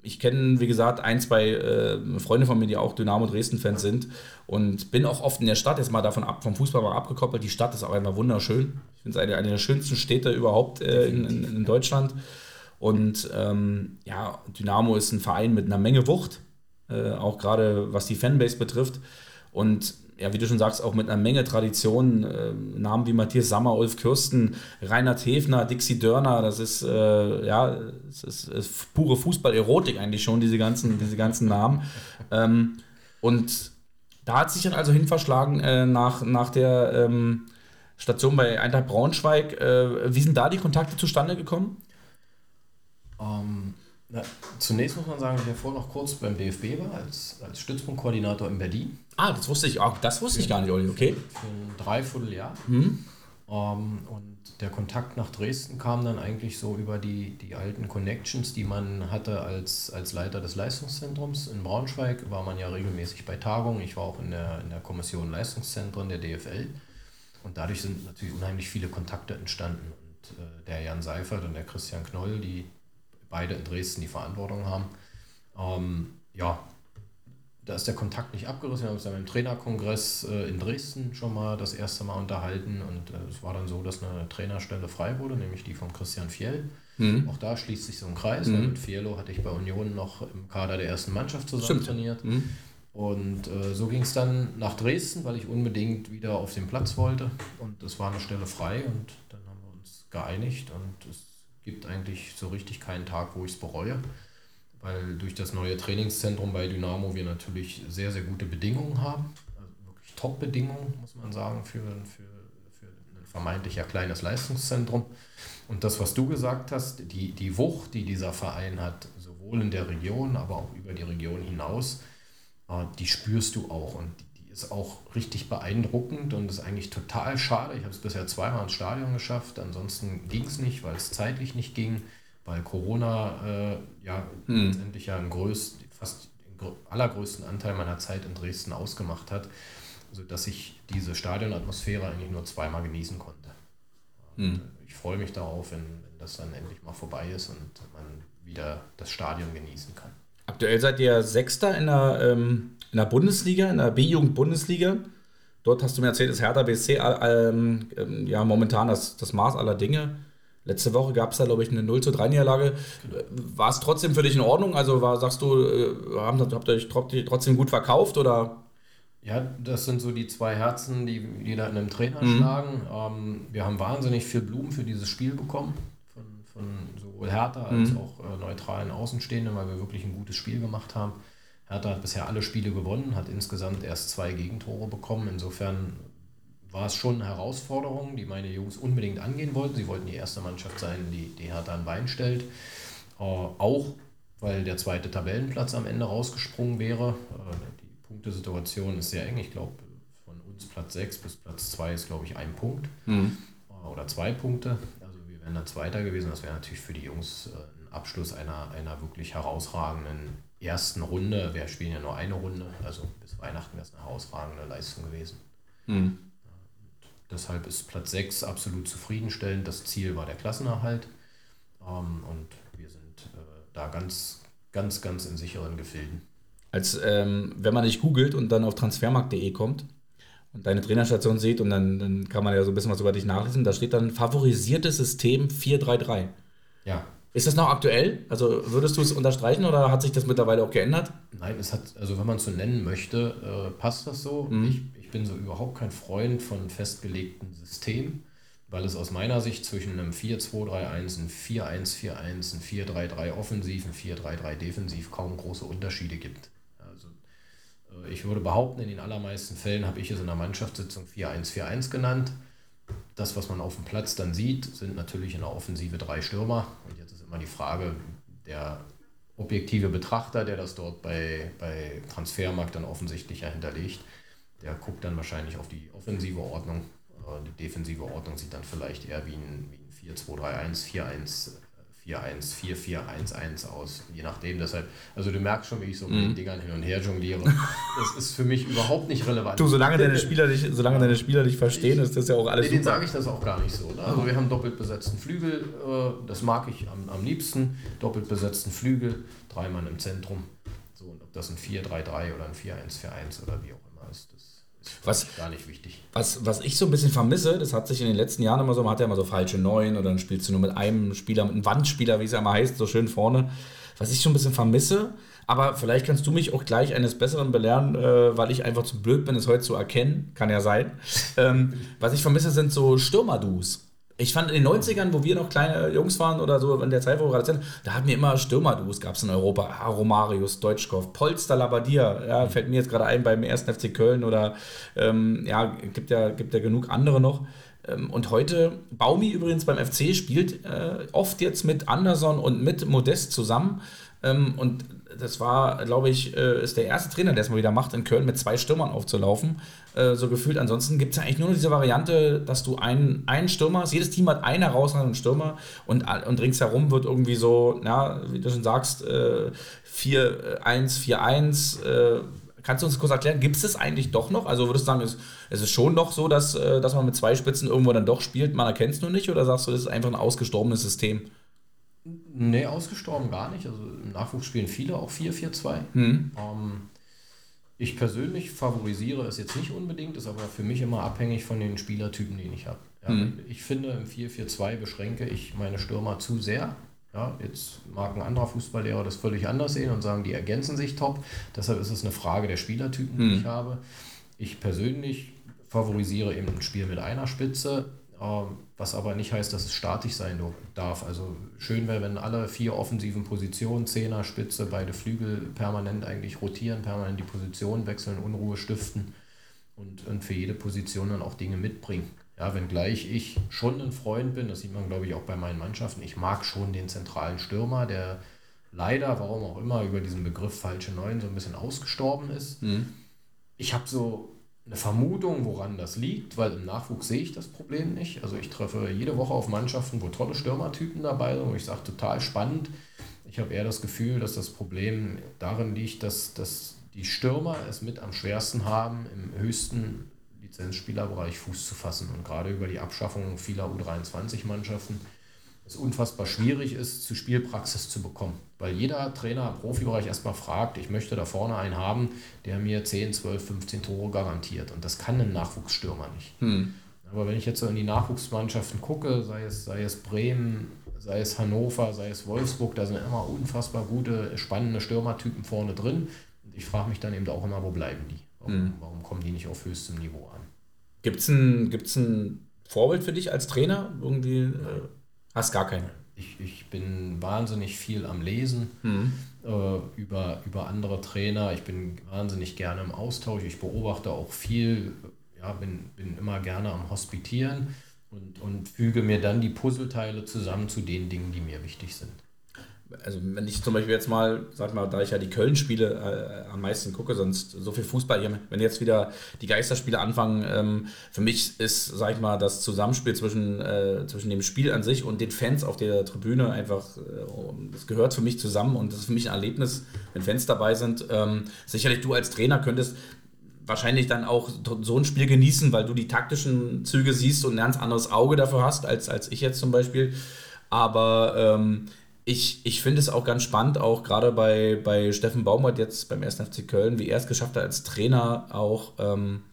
ich kenne, wie gesagt, ein, zwei äh, Freunde von mir, die auch Dynamo Dresden-Fans sind und bin auch oft in der Stadt, jetzt mal davon ab, vom Fußball mal abgekoppelt. Die Stadt ist auch einfach wunderschön. Ich finde es eine, eine der schönsten Städte überhaupt äh, in, in, in Deutschland. Und ähm, ja, Dynamo ist ein Verein mit einer Menge Wucht, äh, auch gerade was die Fanbase betrifft. Und ja, wie du schon sagst, auch mit einer Menge Tradition. Äh, Namen wie Matthias Sammer, Ulf Kürsten, Reinhard Hefner, Dixie Dörner, das ist, äh, ja, es ist, ist pure Fußball-Erotik eigentlich schon, diese ganzen, diese ganzen Namen. Ähm, und da hat sich dann also hin verschlagen äh, nach, nach der ähm, Station bei Eintracht Braunschweig. Äh, wie sind da die Kontakte zustande gekommen? Ähm, na, zunächst muss man sagen, dass ich ja vorher noch kurz beim DFB war, als, als Stützpunktkoordinator in Berlin. Ah, das wusste ich auch. Das wusste ich gar nicht, Olli, okay. Für ein Dreivierteljahr. Hm? Ähm, und der Kontakt nach Dresden kam dann eigentlich so über die, die alten Connections, die man hatte als, als Leiter des Leistungszentrums. In Braunschweig war man ja regelmäßig bei Tagungen. Ich war auch in der, in der Kommission Leistungszentren der DFL. Und dadurch sind natürlich unheimlich viele Kontakte entstanden. Und äh, der Jan Seifert und der Christian Knoll, die beide in Dresden die Verantwortung haben, ähm, ja, da, ist der Kontakt nicht abgerissen. Wir haben uns dann beim Trainerkongress äh, in Dresden schon mal das erste Mal unterhalten und äh, es war dann so, dass eine Trainerstelle frei wurde, nämlich die von Christian Fjell. Mhm. Auch da schließt sich so ein Kreis. Mhm. Mit Fiello hatte ich bei Union noch im Kader der ersten Mannschaft zusammen Stimmt. trainiert. Mhm. Und äh, so ging es dann nach Dresden, weil ich unbedingt wieder auf den Platz wollte. Und es war eine Stelle frei und dann haben wir uns geeinigt. Und es gibt eigentlich so richtig keinen Tag, wo ich es bereue weil durch das neue Trainingszentrum bei Dynamo wir natürlich sehr, sehr gute Bedingungen haben. Also wirklich Top-Bedingungen, muss man sagen, für, für, für ein vermeintlich ja kleines Leistungszentrum. Und das, was du gesagt hast, die, die Wucht, die dieser Verein hat, sowohl in der Region, aber auch über die Region hinaus, äh, die spürst du auch. Und die ist auch richtig beeindruckend und ist eigentlich total schade. Ich habe es bisher zweimal ins Stadion geschafft, ansonsten ging es nicht, weil es zeitlich nicht ging weil Corona äh, ja hm. letztendlich ja einen größten, fast den allergrößten Anteil meiner Zeit in Dresden ausgemacht hat, sodass ich diese Stadionatmosphäre eigentlich nur zweimal genießen konnte. Hm. Ich freue mich darauf, wenn, wenn das dann endlich mal vorbei ist und man wieder das Stadion genießen kann. Aktuell seid ihr Sechster in der, ähm, in der Bundesliga, in der B-Jugend-Bundesliga. Dort hast du mir erzählt, ist Hertha BSC äh, ähm, ja momentan das, das Maß aller Dinge. Letzte Woche gab es da, glaube ich, eine 0 zu 3 Niederlage. War es trotzdem für dich in Ordnung? Also war, sagst du, äh, habt ihr euch trotzdem gut verkauft oder? Ja, das sind so die zwei Herzen, die, die da in einem Trainer mhm. schlagen. Ähm, wir haben wahnsinnig viel Blumen für dieses Spiel bekommen. Von, von sowohl Hertha als mhm. auch äh, neutralen Außenstehenden, weil wir wirklich ein gutes Spiel gemacht haben. Hertha hat bisher alle Spiele gewonnen, hat insgesamt erst zwei Gegentore bekommen. Insofern war es schon eine Herausforderung, die meine Jungs unbedingt angehen wollten. Sie wollten die erste Mannschaft sein, die, die Hertha ein Bein stellt. Äh, auch weil der zweite Tabellenplatz am Ende rausgesprungen wäre. Äh, die Punktesituation ist sehr eng. Ich glaube, von uns Platz 6 bis Platz 2 ist, glaube ich, ein Punkt mhm. äh, oder zwei Punkte. Also wir wären dann Zweiter gewesen. Das wäre natürlich für die Jungs äh, ein Abschluss einer, einer wirklich herausragenden ersten Runde. Wir spielen ja nur eine Runde, also bis Weihnachten wäre es eine herausragende Leistung gewesen. Mhm. Deshalb ist Platz 6 absolut zufriedenstellend. Das Ziel war der Klassenerhalt. Ähm, und wir sind äh, da ganz, ganz, ganz in sicheren Gefilden. Als ähm, wenn man dich googelt und dann auf transfermarkt.de kommt und deine Trainerstation sieht und dann, dann kann man ja so ein bisschen was über dich nachlesen, da steht dann favorisiertes System 433. Ja. Ist das noch aktuell? Also würdest du es unterstreichen oder hat sich das mittlerweile auch geändert? Nein, es hat, also wenn man es so nennen möchte, äh, passt das so. Mhm. Ich, ich bin so überhaupt kein Freund von festgelegten Systemen, weil es aus meiner Sicht zwischen einem 4-2-3-1, ein 4-1-4-1, ein 4-3-3 offensiv, ein 4-3-3 defensiv kaum große Unterschiede gibt. Also äh, ich würde behaupten, in den allermeisten Fällen habe ich es in der Mannschaftssitzung 4-1-4-1 genannt. Das, was man auf dem Platz dann sieht, sind natürlich in der Offensive drei Stürmer. Und jetzt ist immer die Frage, der objektive Betrachter, der das dort bei, bei Transfermarkt dann offensichtlich ja hinterlegt, der guckt dann wahrscheinlich auf die offensive Ordnung. Die defensive Ordnung sieht dann vielleicht eher wie ein, wie ein 4-2-3-1, 4-1, 4-1, 4-4-1-1 aus, je nachdem. Deshalb, also du merkst schon, wie ich so mit mhm. den Dingern hin und her jongliere. Das ist für mich überhaupt nicht relevant. Du, solange deine Spieler dich, solange deine Spieler dich verstehen, ist das ja auch alles nee, super. sage ich das auch gar nicht so. Ne? Also wir haben doppelt besetzten Flügel, äh, das mag ich am, am liebsten. Doppelt besetzten Flügel, drei Mann im Zentrum. So, und ob das ein 4-3-3 oder ein 4-1-4-1 oder wie auch immer was, gar nicht wichtig. Was, was ich so ein bisschen vermisse, das hat sich in den letzten Jahren immer so, man hat ja immer so falsche Neun oder dann spielst du nur mit einem Spieler, mit einem Wandspieler, wie es ja immer heißt, so schön vorne. Was ich so ein bisschen vermisse, aber vielleicht kannst du mich auch gleich eines Besseren belehren, äh, weil ich einfach zu blöd bin, es heute zu erkennen. Kann ja sein. Ähm, was ich vermisse, sind so Stürmer-Dus ich fand in den 90ern, wo wir noch kleine Jungs waren oder so, in der Zeit, wo wir gerade sind, da hatten wir immer Stürmer-Duos, gab es in Europa. Ah, Romarius, Deutschkopf, Polster, Labadier, ja, fällt mir jetzt gerade ein beim 1. FC Köln oder ähm, ja, gibt ja, gibt ja genug andere noch. Ähm, und heute, Baumi übrigens beim FC spielt äh, oft jetzt mit Anderson und mit Modest zusammen. Ähm, und das war, glaube ich, äh, ist der erste Trainer, der es mal wieder macht, in Köln mit zwei Stürmern aufzulaufen. Äh, so gefühlt. Ansonsten gibt es ja eigentlich nur diese Variante, dass du einen, einen Stürmer hast. Jedes Team hat einen herausragenden Stürmer und, und ringsherum wird irgendwie so, ja, wie du schon sagst, äh, 4-1, 4-1. Äh, kannst du uns kurz erklären, gibt es das eigentlich doch noch? Also würdest du sagen, es, es ist schon noch so, dass, äh, dass man mit zwei Spitzen irgendwo dann doch spielt, man erkennt es nur nicht? Oder sagst du, das ist einfach ein ausgestorbenes System? Nee, ausgestorben gar nicht. Also im Nachwuchs spielen viele auch 4-4-2. Mhm. Ähm, Ich persönlich favorisiere es jetzt nicht unbedingt, ist aber für mich immer abhängig von den Spielertypen, den ich habe. Ja, mhm. Ich finde, im 4-4-2 beschränke ich meine Stürmer zu sehr. Ja, jetzt mag ein anderer Fußballlehrer das völlig anders sehen und sagen, die ergänzen sich top. Deshalb ist es eine Frage der Spielertypen, die mhm. ich habe. Ich persönlich favorisiere eben ein Spiel mit einer Spitze, was aber nicht heißt, dass es statisch sein darf. Also schön wäre, wenn alle vier offensiven Positionen, Zehner, Spitze, beide Flügel permanent eigentlich rotieren, permanent die Position wechseln, Unruhe stiften und, und für jede Position dann auch Dinge mitbringen. Ja, wenngleich ich schon ein Freund bin, das sieht man glaube ich auch bei meinen Mannschaften, ich mag schon den zentralen Stürmer, der leider, warum auch immer, über diesen Begriff falsche Neun so ein bisschen ausgestorben ist. Mhm. Ich habe so eine Vermutung, woran das liegt, weil im Nachwuchs sehe ich das Problem nicht. Also ich treffe jede Woche auf Mannschaften, wo tolle Stürmertypen dabei sind, wo ich sage, total spannend. Ich habe eher das Gefühl, dass das Problem darin liegt, dass, dass die Stürmer es mit am schwersten haben, im höchsten Lizenzspielerbereich Fuß zu fassen. Und gerade über die Abschaffung vieler U23-Mannschaften es unfassbar schwierig ist, zu Spielpraxis zu bekommen. Weil jeder Trainer im Profibereich erstmal fragt, ich möchte da vorne einen haben, der mir 10, 12, 15 Tore garantiert. Und das kann ein Nachwuchsstürmer nicht. Hm. Aber wenn ich jetzt so in die Nachwuchsmannschaften gucke, sei es, sei es Bremen, sei es Hannover, sei es Wolfsburg, da sind immer unfassbar gute, spannende Stürmertypen vorne drin. Und ich frage mich dann eben auch immer, wo bleiben die? Warum, hm. warum kommen die nicht auf höchstem Niveau an? Gibt es ein, gibt's ein Vorbild für dich als Trainer? Irgendwie, äh, hast gar keine? Ich, ich bin wahnsinnig viel am Lesen mhm. äh, über, über andere Trainer. Ich bin wahnsinnig gerne im Austausch. Ich beobachte auch viel, ja, bin, bin immer gerne am Hospitieren und, und füge mir dann die Puzzleteile zusammen zu den Dingen, die mir wichtig sind also wenn ich zum Beispiel jetzt mal, sag mal, da ich ja die Köln-Spiele äh, am meisten gucke, sonst so viel Fußball, hier, wenn jetzt wieder die Geisterspiele anfangen, ähm, für mich ist, sag ich mal, das Zusammenspiel zwischen, äh, zwischen dem Spiel an sich und den Fans auf der Tribüne einfach, äh, das gehört für mich zusammen und das ist für mich ein Erlebnis, wenn Fans dabei sind. Ähm, sicherlich du als Trainer könntest wahrscheinlich dann auch so ein Spiel genießen, weil du die taktischen Züge siehst und ein ganz anderes Auge dafür hast, als, als ich jetzt zum Beispiel. Aber ähm, ich, ich finde es auch ganz spannend, auch gerade bei, bei Steffen Baumgart jetzt beim 1. FC Köln, wie er es geschafft hat als Trainer auch. Ähm,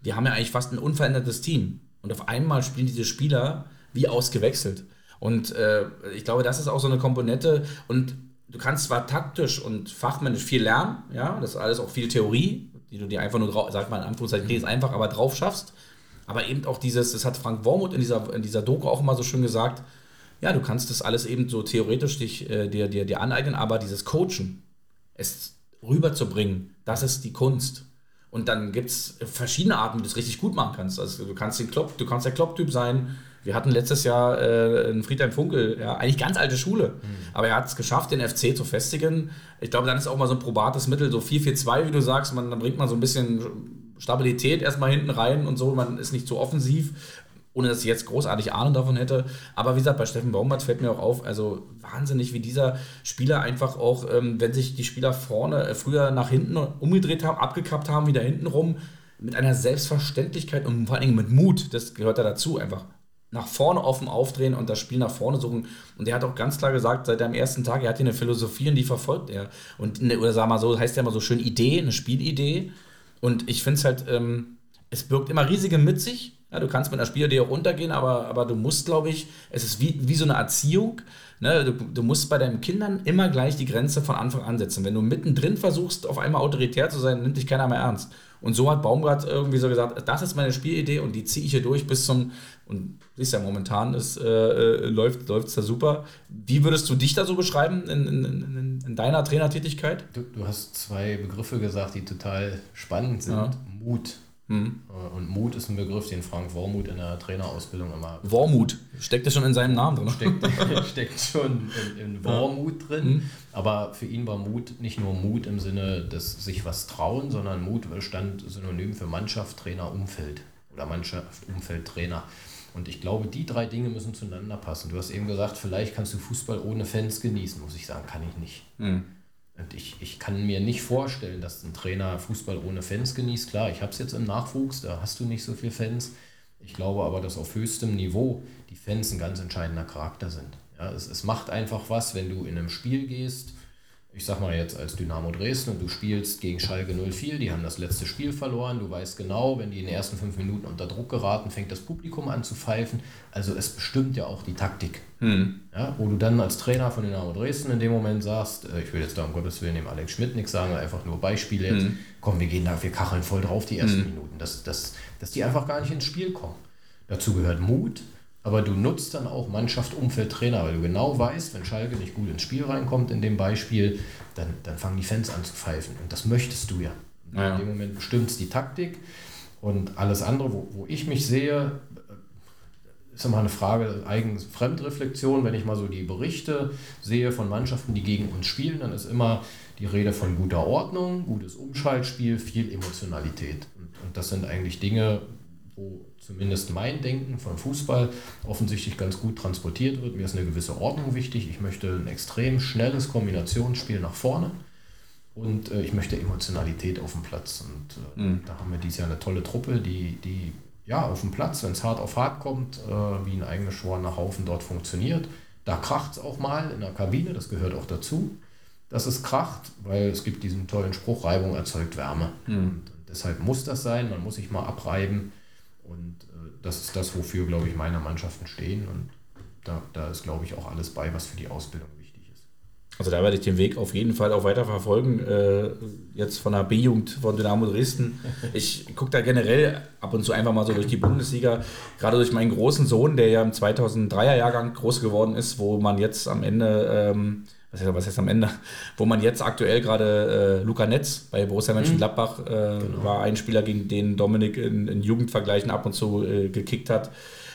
wir haben ja eigentlich fast ein unverändertes Team. Und auf einmal spielen diese Spieler wie ausgewechselt. Und äh, ich glaube, das ist auch so eine Komponente. Und du kannst zwar taktisch und fachmännisch viel lernen, ja, das ist alles auch viel Theorie, die du dir einfach nur, drauf, sag mal in Anführungszeichen, ist einfach, aber drauf schaffst. Aber eben auch dieses, das hat Frank Wormuth in dieser, in dieser Doku auch immer so schön gesagt, ja, du kannst das alles eben so theoretisch dich, äh, dir, dir, dir aneignen, aber dieses Coachen, es rüberzubringen, das ist die Kunst. Und dann gibt es verschiedene Arten, wie du es richtig gut machen kannst. Also du kannst den Klopp, du kannst der Klopp-Typ sein. Wir hatten letztes Jahr äh, einen Friedhelm Funkel, ja, eigentlich ganz alte Schule. Mhm. Aber er hat es geschafft, den FC zu festigen. Ich glaube, dann ist auch mal so ein probates Mittel, so 4-4-2, wie du sagst, man, dann bringt man so ein bisschen Stabilität erstmal hinten rein und so, man ist nicht so offensiv ohne dass ich jetzt großartig Ahnung davon hätte. Aber wie gesagt, bei Steffen Baumgart fällt mir auch auf, also wahnsinnig, wie dieser Spieler einfach auch, ähm, wenn sich die Spieler vorne äh, früher nach hinten umgedreht haben, abgekappt haben, wieder hinten rum, mit einer Selbstverständlichkeit und vor allen Dingen mit Mut, das gehört da dazu, einfach nach vorne offen aufdrehen und das Spiel nach vorne suchen. Und er hat auch ganz klar gesagt, seit dem ersten Tag, er hat hier eine Philosophie und die verfolgt er. Und, eine, oder sag mal so, heißt ja immer so schön Idee, eine Spielidee. Und ich finde es halt, ähm, es birgt immer riesige mit sich ja, du kannst mit einer Spielidee auch runtergehen, aber, aber du musst, glaube ich, es ist wie, wie so eine Erziehung. Ne? Du, du musst bei deinen Kindern immer gleich die Grenze von Anfang an setzen. Wenn du mittendrin versuchst, auf einmal autoritär zu sein, nimmt dich keiner mehr ernst. Und so hat Baumgart irgendwie so gesagt, das ist meine Spielidee und die ziehe ich hier durch bis zum, und siehst ja, momentan ist, äh, äh läuft es da super. Wie würdest du dich da so beschreiben in, in, in, in deiner Trainertätigkeit? Du, du, hast zwei Begriffe gesagt, die total spannend sind. Ja. Mut Mhm. Und Mut ist ein Begriff, den Frank Wormuth in der Trainerausbildung immer. Wormuth, steckt das schon in seinem Namen drin? Steckt, steckt schon in, in Wormuth drin. Mhm. Aber für ihn war Mut nicht nur Mut im Sinne des sich was trauen, sondern Mut stand synonym für Mannschaft, Trainer, Umfeld. Oder Mannschaft, Umfeld, Trainer. Und ich glaube, die drei Dinge müssen zueinander passen. Du hast eben gesagt, vielleicht kannst du Fußball ohne Fans genießen. Muss ich sagen, kann ich nicht. Mhm. Ich, ich kann mir nicht vorstellen, dass ein Trainer Fußball ohne Fans genießt. Klar, ich habe es jetzt im Nachwuchs, da hast du nicht so viele Fans. Ich glaube aber, dass auf höchstem Niveau die Fans ein ganz entscheidender Charakter sind. Ja, es, es macht einfach was, wenn du in einem Spiel gehst, ich sag mal jetzt als Dynamo Dresden und du spielst gegen Schalke 04, die haben das letzte Spiel verloren, du weißt genau, wenn die in den ersten fünf Minuten unter Druck geraten, fängt das Publikum an zu pfeifen. Also es bestimmt ja auch die Taktik. Hm. Ja, wo du dann als Trainer von Dynamo Dresden in dem Moment sagst, äh, ich will jetzt da um Gottes Willen dem Alex Schmidt nichts sagen, einfach nur Beispiele jetzt, hm. komm, wir gehen da, wir kacheln voll drauf die ersten hm. Minuten, dass, dass, dass die einfach gar nicht ins Spiel kommen. Dazu gehört Mut, aber du nutzt dann auch Mannschaft, Umfeld, Trainer, weil du genau weißt, wenn Schalke nicht gut ins Spiel reinkommt in dem Beispiel, dann, dann fangen die Fans an zu pfeifen. Und das möchtest du ja. ja. In dem Moment bestimmt es die Taktik. Und alles andere, wo, wo ich mich sehe, ist immer eine Frage eigen Fremdreflexion. Wenn ich mal so die Berichte sehe von Mannschaften, die gegen uns spielen, dann ist immer die Rede von guter Ordnung, gutes Umschaltspiel, viel Emotionalität. Und, und das sind eigentlich Dinge, wo zumindest mein Denken von Fußball offensichtlich ganz gut transportiert wird. Mir ist eine gewisse Ordnung wichtig. Ich möchte ein extrem schnelles Kombinationsspiel nach vorne und äh, ich möchte Emotionalität auf dem Platz. Und äh, mhm. da haben wir dieses Jahr eine tolle Truppe, die, die ja auf dem Platz, wenn es hart auf hart kommt, äh, wie ein eingeschworener Haufen dort funktioniert. Da kracht es auch mal in der Kabine, das gehört auch dazu, dass es kracht, weil es gibt diesen tollen Spruch, Reibung erzeugt Wärme. Mhm. Und deshalb muss das sein, man muss sich mal abreiben und äh, das ist das, wofür, glaube ich, meine Mannschaften stehen. Und da, da ist, glaube ich, auch alles bei, was für die Ausbildung wichtig ist. Also da werde ich den Weg auf jeden Fall auch weiter verfolgen. Äh, jetzt von der B-Jugend von Dynamo Dresden. Ich gucke da generell ab und zu einfach mal so durch die Bundesliga. Gerade durch meinen großen Sohn, der ja im 2003er Jahrgang groß geworden ist, wo man jetzt am Ende... Ähm, was heißt, was heißt am Ende, wo man jetzt aktuell gerade äh, Luca Netz bei Borussia Mönchengladbach äh, genau. war ein Spieler, gegen den Dominik in, in Jugendvergleichen ab und zu äh, gekickt hat.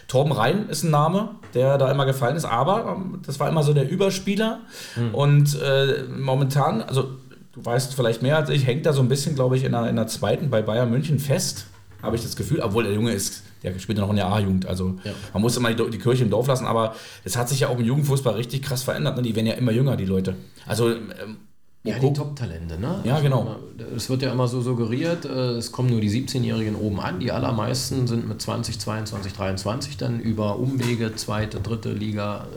Torben Rhein ist ein Name, der da immer gefallen ist, aber ähm, das war immer so der Überspieler. Mhm. Und äh, momentan, also du weißt vielleicht mehr als ich, hängt da so ein bisschen, glaube ich, in der, in der zweiten bei Bayern München fest, habe ich das Gefühl, obwohl der Junge ist der spielt ja noch in der A-Jugend. Also ja. man muss immer die, die, Kirche im Dorf lassen, aber es hat sich ja auch im Jugendfußball richtig krass verändert. Ne? Die werden ja immer jünger, die Leute. Also ähm, ja, die Top-Talente, ne? Ja, genau. Es wird ja immer so suggeriert, äh, es kommen nur die 17-Jährigen oben an. Die allermeisten sind mit 20, 22, 23 dann über Umwege, zweite, dritte Liga,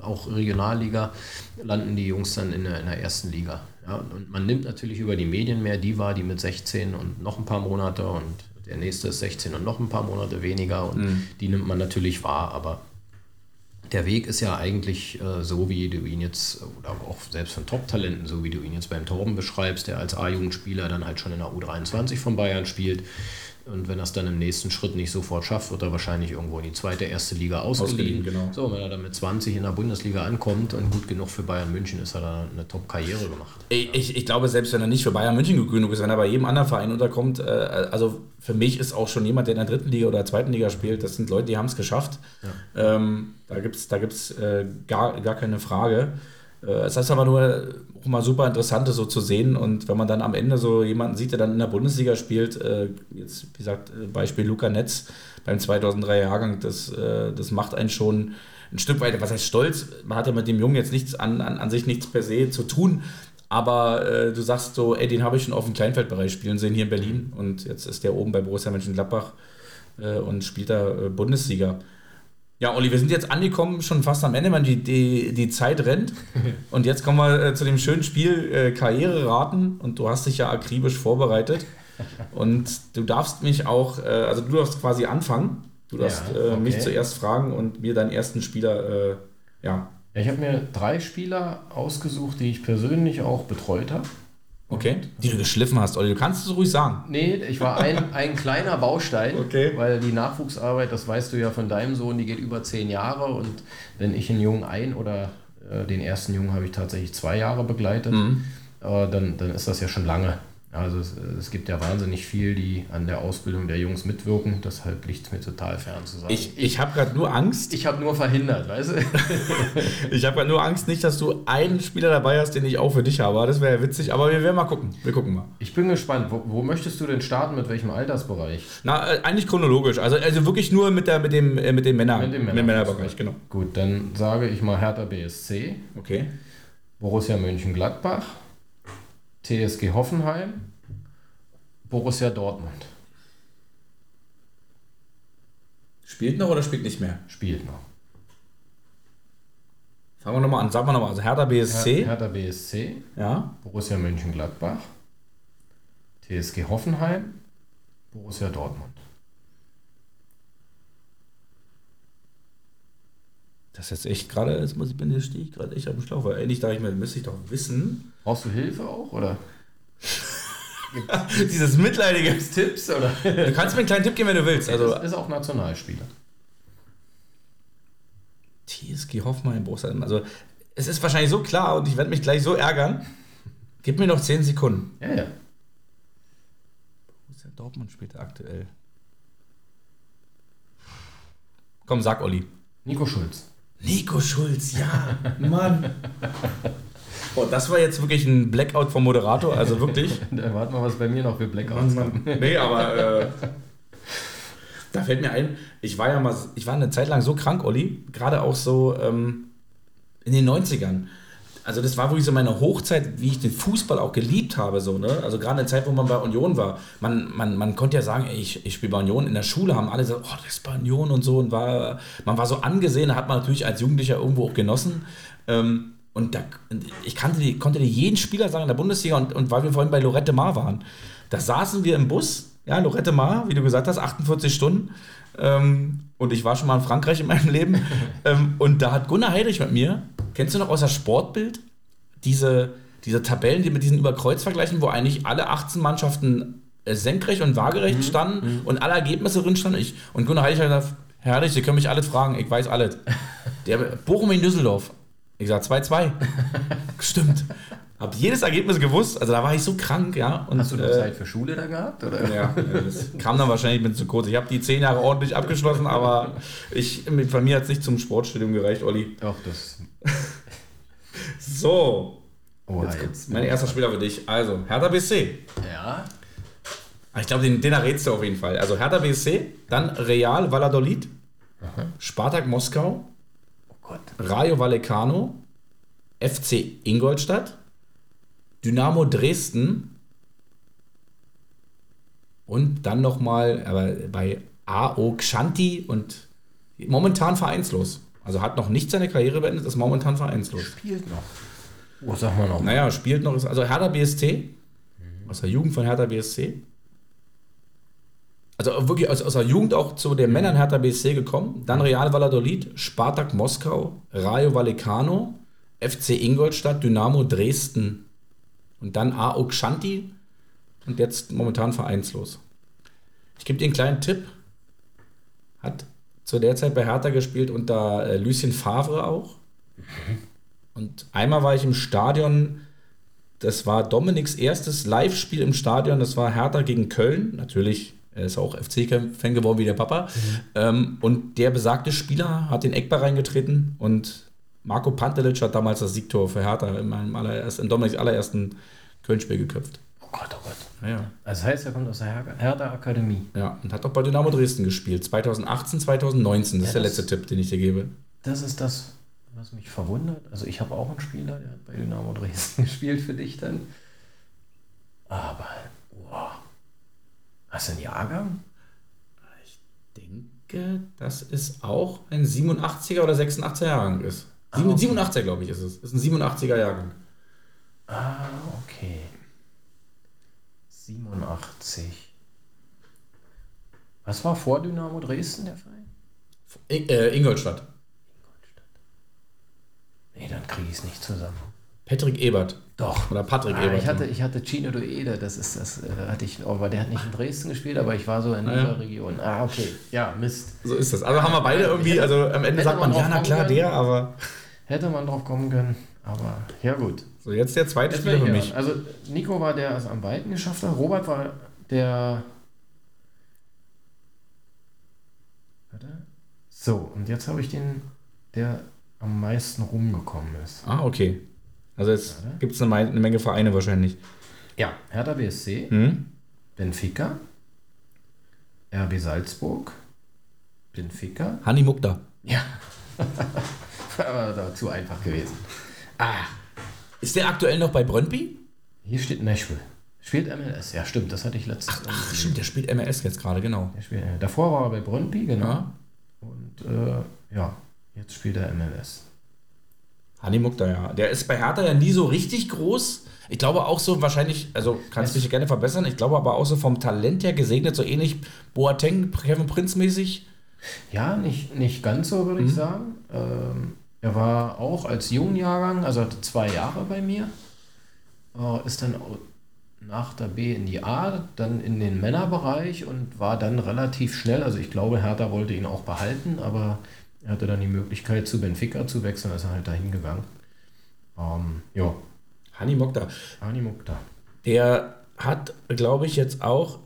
äh, auch Regionalliga, landen die Jungs dann in der, in der ersten Liga. Ja, und man nimmt natürlich über die Medien mehr die war, die mit 16 und noch ein paar Monate und der nächste ist 16 und noch ein paar Monate weniger und mhm. die nimmt man natürlich wahr, aber der Weg ist ja eigentlich äh, so, wie du ihn jetzt, oder auch selbst von Top-Talenten, so wie du ihn jetzt beim Torben beschreibst, der als A-Jugendspieler dann halt schon in der U23 von Bayern spielt, und wenn er es dann im nächsten Schritt nicht sofort schafft, wird er wahrscheinlich irgendwo in die zweite, erste Liga ausgeliehen. ausgeliehen genau. So, wenn er dann mit 20 in der Bundesliga ankommt und gut genug für Bayern München ist, hat er eine Top-Karriere gemacht. Ich, ich, ich, glaube, selbst wenn er nicht für Bayern München gut genug ist, wenn er bei jedem anderen Verein unterkommt, äh, also für mich ist auch schon jemand, der in der dritten Liga oder zweiten Liga spielt, das sind Leute, die haben es geschafft. Ja. Ähm, da gibt es da gibt's, äh, gar, gar keine Frage. Äh, es ist aber nur auch mal super interessant, das so zu sehen. Und wenn man dann am Ende so jemanden sieht, der dann in der Bundesliga spielt, äh, jetzt wie gesagt, äh, Beispiel Luca Netz beim 2003 Jahrgang, das, das macht einen schon ein Stück weit, was heißt stolz? Man hat ja mit dem Jungen jetzt nichts an, an, an sich nichts per se zu tun. Aber äh, du sagst so, ey, den habe ich schon auf dem Kleinfeldbereich spielen sehen hier in Berlin. Und jetzt ist der oben bei Borussia Mönchengladbach äh, und spielt da äh, Bundesliga. Ja, Olli, wir sind jetzt angekommen, schon fast am Ende, man die, die, die Zeit rennt. Und jetzt kommen wir äh, zu dem schönen Spiel äh, Karriereraten. Und du hast dich ja akribisch vorbereitet. Und du darfst mich auch, äh, also du darfst quasi anfangen. Du darfst ja, äh, okay. mich zuerst fragen und mir deinen ersten Spieler, äh, ja. ja. Ich habe mir drei Spieler ausgesucht, die ich persönlich auch betreut habe. Okay. Die du geschliffen hast, oder du kannst es ruhig sagen. Nee, ich war ein, ein kleiner Baustein, okay. weil die Nachwuchsarbeit, das weißt du ja von deinem Sohn, die geht über zehn Jahre und wenn ich einen Jungen ein oder äh, den ersten Jungen habe ich tatsächlich zwei Jahre begleitet, mhm. äh, dann, dann ist das ja schon lange. Also es, es, gibt ja wahnsinnig viel, die an der Ausbildung der Jungs mitwirken. Deshalb liegt es mir total fern zu sagen. Ich, ich habe gerade nur Angst. Ich habe nur verhindert, weißt du? ich habe gerade nur Angst nicht, dass du einen Spieler dabei hast, den ich auch für dich habe. Das wäre ja witzig, aber wir werden mal gucken. Wir gucken mal. Ich bin gespannt. Wo, wo möchtest du denn starten? Mit welchem Altersbereich? Na, äh, eigentlich chronologisch. Also, also wirklich nur mit, der, mit, dem, mit dem Männer, mit dem Männer Männerbereich, genau. Gut, dann sage ich mal Hertha BSC. Okay. Borussia Mönchengladbach. TSG Hoffenheim, Borussia Dortmund. Spielt noch oder spielt nicht mehr? Spielt noch. Fangen wir nochmal an. Sagen wir nochmal. Also Hertha BSC. Hertha BSC, Ja. Borussia Mönchengladbach, TSG Hoffenheim, Borussia Dortmund. Das ist jetzt echt gerade, jetzt muss ich, bin, jetzt stehe ich gerade echt am Schlauch, weil eigentlich dachte ich mir, müsste ich doch wissen. Brauchst du Hilfe auch oder Dieses mitleidige. Tipps oder? Du kannst mir einen kleinen Tipp geben, wenn du willst. Also ist auch Nationalspieler. TSG Hoffenheim, Borussia. Also es ist wahrscheinlich so klar und ich werde mich gleich so ärgern. Gib mir noch 10 Sekunden. Ja, ja. Borussia Dortmund spielt aktuell. Komm, sag Olli. Nico Schulz. Nico Schulz, ja, Mann. Oh, das war jetzt wirklich ein Blackout vom Moderator, also wirklich. Da warten wir, was bei mir noch für Blackouts kommt. Nee, aber äh, da fällt mir ein, ich war ja mal, ich war eine Zeit lang so krank, Olli, gerade auch so ähm, in den 90ern. Also das war wirklich so meine Hochzeit, wie ich den Fußball auch geliebt habe. So, ne? Also gerade in der Zeit, wo man bei Union war. Man, man, man konnte ja sagen, ey, ich, ich spiele bei Union. In der Schule haben alle gesagt, oh, das ist bei Union und so. Und war, man war so angesehen, hat man natürlich als Jugendlicher irgendwo auch genossen. Ähm, und da, ich kannte die, konnte dir jeden Spieler sagen in der Bundesliga. Und, und weil wir vorhin bei Lorette Mar waren, da saßen wir im Bus, ja, Lorette Mar, wie du gesagt hast, 48 Stunden. Ähm, und ich war schon mal in Frankreich in meinem Leben. ähm, und da hat Gunnar Heidrich mit mir, kennst du noch aus der Sportbild, diese, diese Tabellen, die mit diesen Überkreuzvergleichen, wo eigentlich alle 18 Mannschaften äh, senkrecht und waagerecht standen und alle Ergebnisse drin standen. Ich, und Gunnar Heidrich hat gesagt, Herr Heidrich, Sie können mich alles fragen, ich weiß alles. Der Bochum in Düsseldorf. Ich sag 2-2. Stimmt. Hab jedes Ergebnis gewusst, also da war ich so krank, ja. Und, Hast du noch äh, Zeit für Schule da gehabt? Oder? ja, das kam dann wahrscheinlich mit zu kurz. Ich habe die zehn Jahre ordentlich abgeschlossen, aber ich, mit, bei mir hat es nicht zum Sportstudium gereicht, Olli. Doch, das. So, Oh, jetzt, jetzt. kommt's. mein erster Spieler für dich. Also, Hertha BSC. Ja. Ich glaube, den, den errätst du auf jeden Fall. Also Hertha BSC, dann Real Valladolid, Spartak Moskau, Oh Gott. Rayo Vallecano, FC Ingolstadt, Dynamo Dresden und dann nochmal aber bei AO Xanti und momentan vereinslos. Also hat noch nicht seine Karriere beendet, ist momentan vereinslos. Spielt noch. Oh, sag mal noch. Naja, spielt noch, also Hertha BSC, aus der Jugend von Hertha BSC. Also wirklich aus, aus der Jugend auch zu den Männern Hertha BSC gekommen. Dann Real Valladolid, Spartak Moskau, Rayo Vallecano, FC Ingolstadt, Dynamo Dresden und dann AO Xanti und jetzt momentan vereinslos. Ich gebe dir einen kleinen Tipp. Hat zu der Zeit bei Hertha gespielt unter äh, Lucien Favre auch. Und einmal war ich im Stadion, das war Dominiks erstes Live-Spiel im Stadion, das war Hertha gegen Köln. Natürlich, er ist auch FC-Fan geworden wie der Papa. Ähm, und der besagte Spieler hat den Eckball reingetreten und Marco Pantelic hat damals das Siegtor für Hertha in, meinem allerersten, in Dominiks allerersten Köln-Spiel geköpft. Oh Gott, oh Gott. Ja. Das heißt, er kommt aus der Her- Hertha-Akademie. ja, und hat auch bei Dynamo Dresden gespielt. 2018, 2019. Das ist Ja, der das- letzte Tipp, den ich dir gebe. Das ist das, was mich verwundert. Also ich habe auch einen Spieler, der hat bei Dynamo Dresden gespielt für dich dann. Aber, wow. Hast du einen Jahrgang? denke, dass es auch ein 87er oder 86er Jahrgang ist. Ah, Sieben- okay. 87er, glaube ich, ist es. Ist ein 87er Jahrgang. Ah, okay. 87. Was war vor Dynamo Dresden der Verein? I- äh, Ingolstadt. Ingolstadt. Nee, dann kriege ich es nicht zusammen. Patrick Ebert. Doch. Oder Patrick Ah, Ebert. ich, hatte, ich hatte Gino Doede, das ist das, äh, hatte ich, aber der hat nicht in Dresden gespielt, aber ich war so in Ah, dieser ja. Region. Ah, okay. Ja, Mist. so ist das. Also haben wir beide irgendwie, also am Ende sagt man, man ja, na klar, können. der, aber. Hätte man drauf kommen können, aber ja gut. So, jetzt der zweite Spieler für ich mich. Also Nico war der, der es am weiten geschafft hat. Robert war der. Warte. So, und jetzt habe ich den, der am meisten rumgekommen ist. Ah, okay. Also jetzt gibt es eine, eine Menge Vereine wahrscheinlich. Ja, Hertha BSC, Hm? Benfica, RB Salzburg, Benfica. Hanni Mukta. Ja. Aber zu einfach gewesen. Ah. Ist der aktuell noch bei Brøndby? Hier steht Nashville. Spielt MLS. Ja, stimmt, das hatte ich letztens. Ach, stimmt, der spielt MLS jetzt gerade, genau. Der spielt, äh, davor war er bei Brøndby, genau. Ja. Und äh, ja, jetzt spielt er MLS. Hani Mukta, ja. Der ist bei Hertha ja nie so richtig groß. Ich glaube auch so wahrscheinlich, also kannst du mich gerne verbessern, ich glaube aber auch so vom Talent her gesegnet, so ähnlich Boateng, Kevin Prinz mäßig. Ja, nicht, nicht ganz so, würde mhm. ich sagen. Ähm, er war auch als Jungjahrgang, also hatte zwei Jahre bei mir, äh, ist dann nach der B in die A, dann in den Männerbereich und war dann relativ schnell, also ich glaube, Hertha wollte ihn auch behalten, aber er hatte dann die Möglichkeit, zu Benfica zu wechseln, ist er halt dahin gegangen. Ähm, ja. Hani Mokta. Hani Mokta. Der hat, glaube ich, jetzt auch,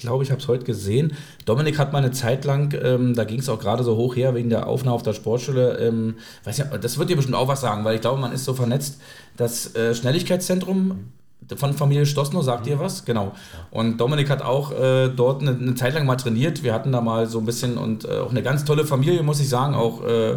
glaube, ich habe es heute gesehen, Dominik hat mal eine Zeit lang, ähm, da ging es auch gerade so hoch her wegen der Aufnahme auf der Sportschule, ähm, weiß nicht, das wird dir bestimmt auch was sagen, weil ich glaube, man ist so vernetzt, das äh, Schnelligkeitszentrum von Familie Stossner, sagt mhm. ihr was? Genau. Und Dominik hat auch äh, dort eine, eine, Zeit lang mal trainiert. Wir hatten da mal so ein bisschen und äh, auch eine ganz tolle Familie, muss ich sagen. Auch äh,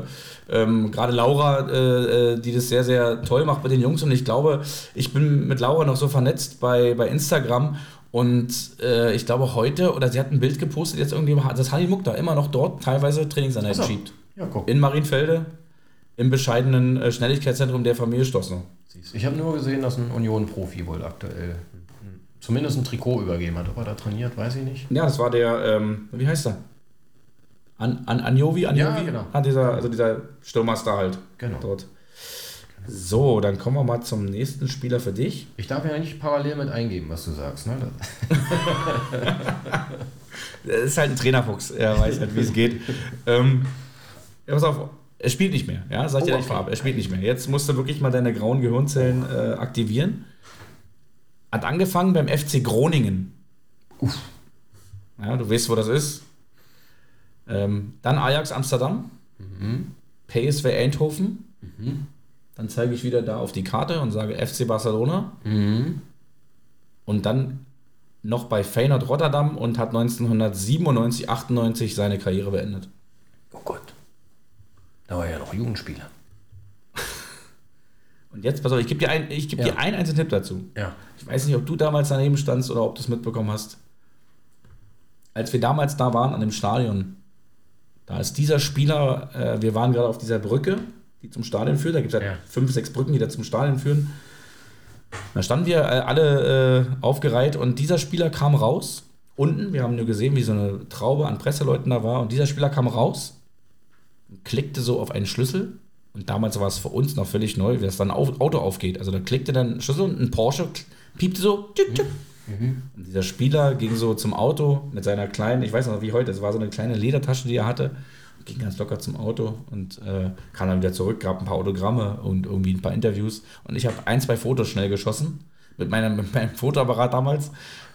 ähm, gerade Laura, äh, äh, die das sehr, sehr toll macht mit den Jungs. Und ich glaube, ich bin mit Laura noch so vernetzt bei, bei Instagram. Und äh, ich glaube heute, oder sie hat ein Bild gepostet, jetzt irgendwie, dass Hani Muck da immer noch dort teilweise Trainingseinheiten so. schiebt. Ja, In Marienfelde, im bescheidenen Schnelligkeitszentrum der Familie Stossner. Ich habe nur gesehen, dass ein Union-Profi wohl aktuell zumindest ein Trikot übergeben hat. Ob er da trainiert, weiß ich nicht. Ja, das war der, ähm, wie heißt er? An, An Anjovi? Anjovi? Ja, genau. Hat dieser, also dieser Stürmerstar halt. Genau. Dort. So, dann kommen wir mal zum nächsten Spieler für dich. Ich darf ja nicht parallel mit eingeben, was du sagst, ne? das ist halt ein Trainerfuchs, er weiß halt, wie es geht. ähm, ja, pass auf, er spielt nicht mehr, ja, sag oh, dir nicht okay. vorab, er spielt nicht mehr. Jetzt musst du wirklich mal deine grauen Gehirnzellen äh, aktivieren. Hat angefangen beim FC Groningen. Uff. Ja, du weißt, wo das ist. Ähm, dann Ajax Amsterdam. Mhm. PSV Eindhoven. Mhm. Dann zeige ich wieder da auf die Karte und sage FC Barcelona. Mhm. Und dann noch bei Feyenoord Rotterdam und hat 1997, 98 seine Karriere beendet. Oh Gott. Da war er ja noch Jugendspieler. Und jetzt, pass auf, ich gebe dir, ein, geb ja. dir einen einzigen Tipp dazu. Ja. Ich weiß nicht, ob du damals daneben standst oder ob du es mitbekommen hast. Als wir damals da waren an dem Stadion, da ist dieser Spieler, äh, wir waren gerade auf dieser Brücke, die zum Stadion führt. Da gibt es halt ja. fünf, sechs Brücken, die da zum Stadion führen. Da standen wir äh, alle äh, aufgereiht und dieser Spieler kam raus. Unten, wir haben nur gesehen, wie so eine Traube an Presseleuten da war. Und dieser Spieler kam raus klickte so auf einen Schlüssel. Und damals war es für uns noch völlig neu, wie das dann auf, Auto aufgeht. Also da klickte dann ein Schlüssel und ein Porsche piepte so. Tschüp, tschüp. Mhm. Und dieser Spieler ging so zum Auto mit seiner kleinen, ich weiß noch wie heute, es war so eine kleine Ledertasche, die er hatte, ging ganz locker zum Auto und äh, kam dann wieder zurück, gab ein paar Autogramme und irgendwie ein paar Interviews. Und ich habe ein, zwei Fotos schnell geschossen mit, meinem, mit meinem Fotoapparat damals.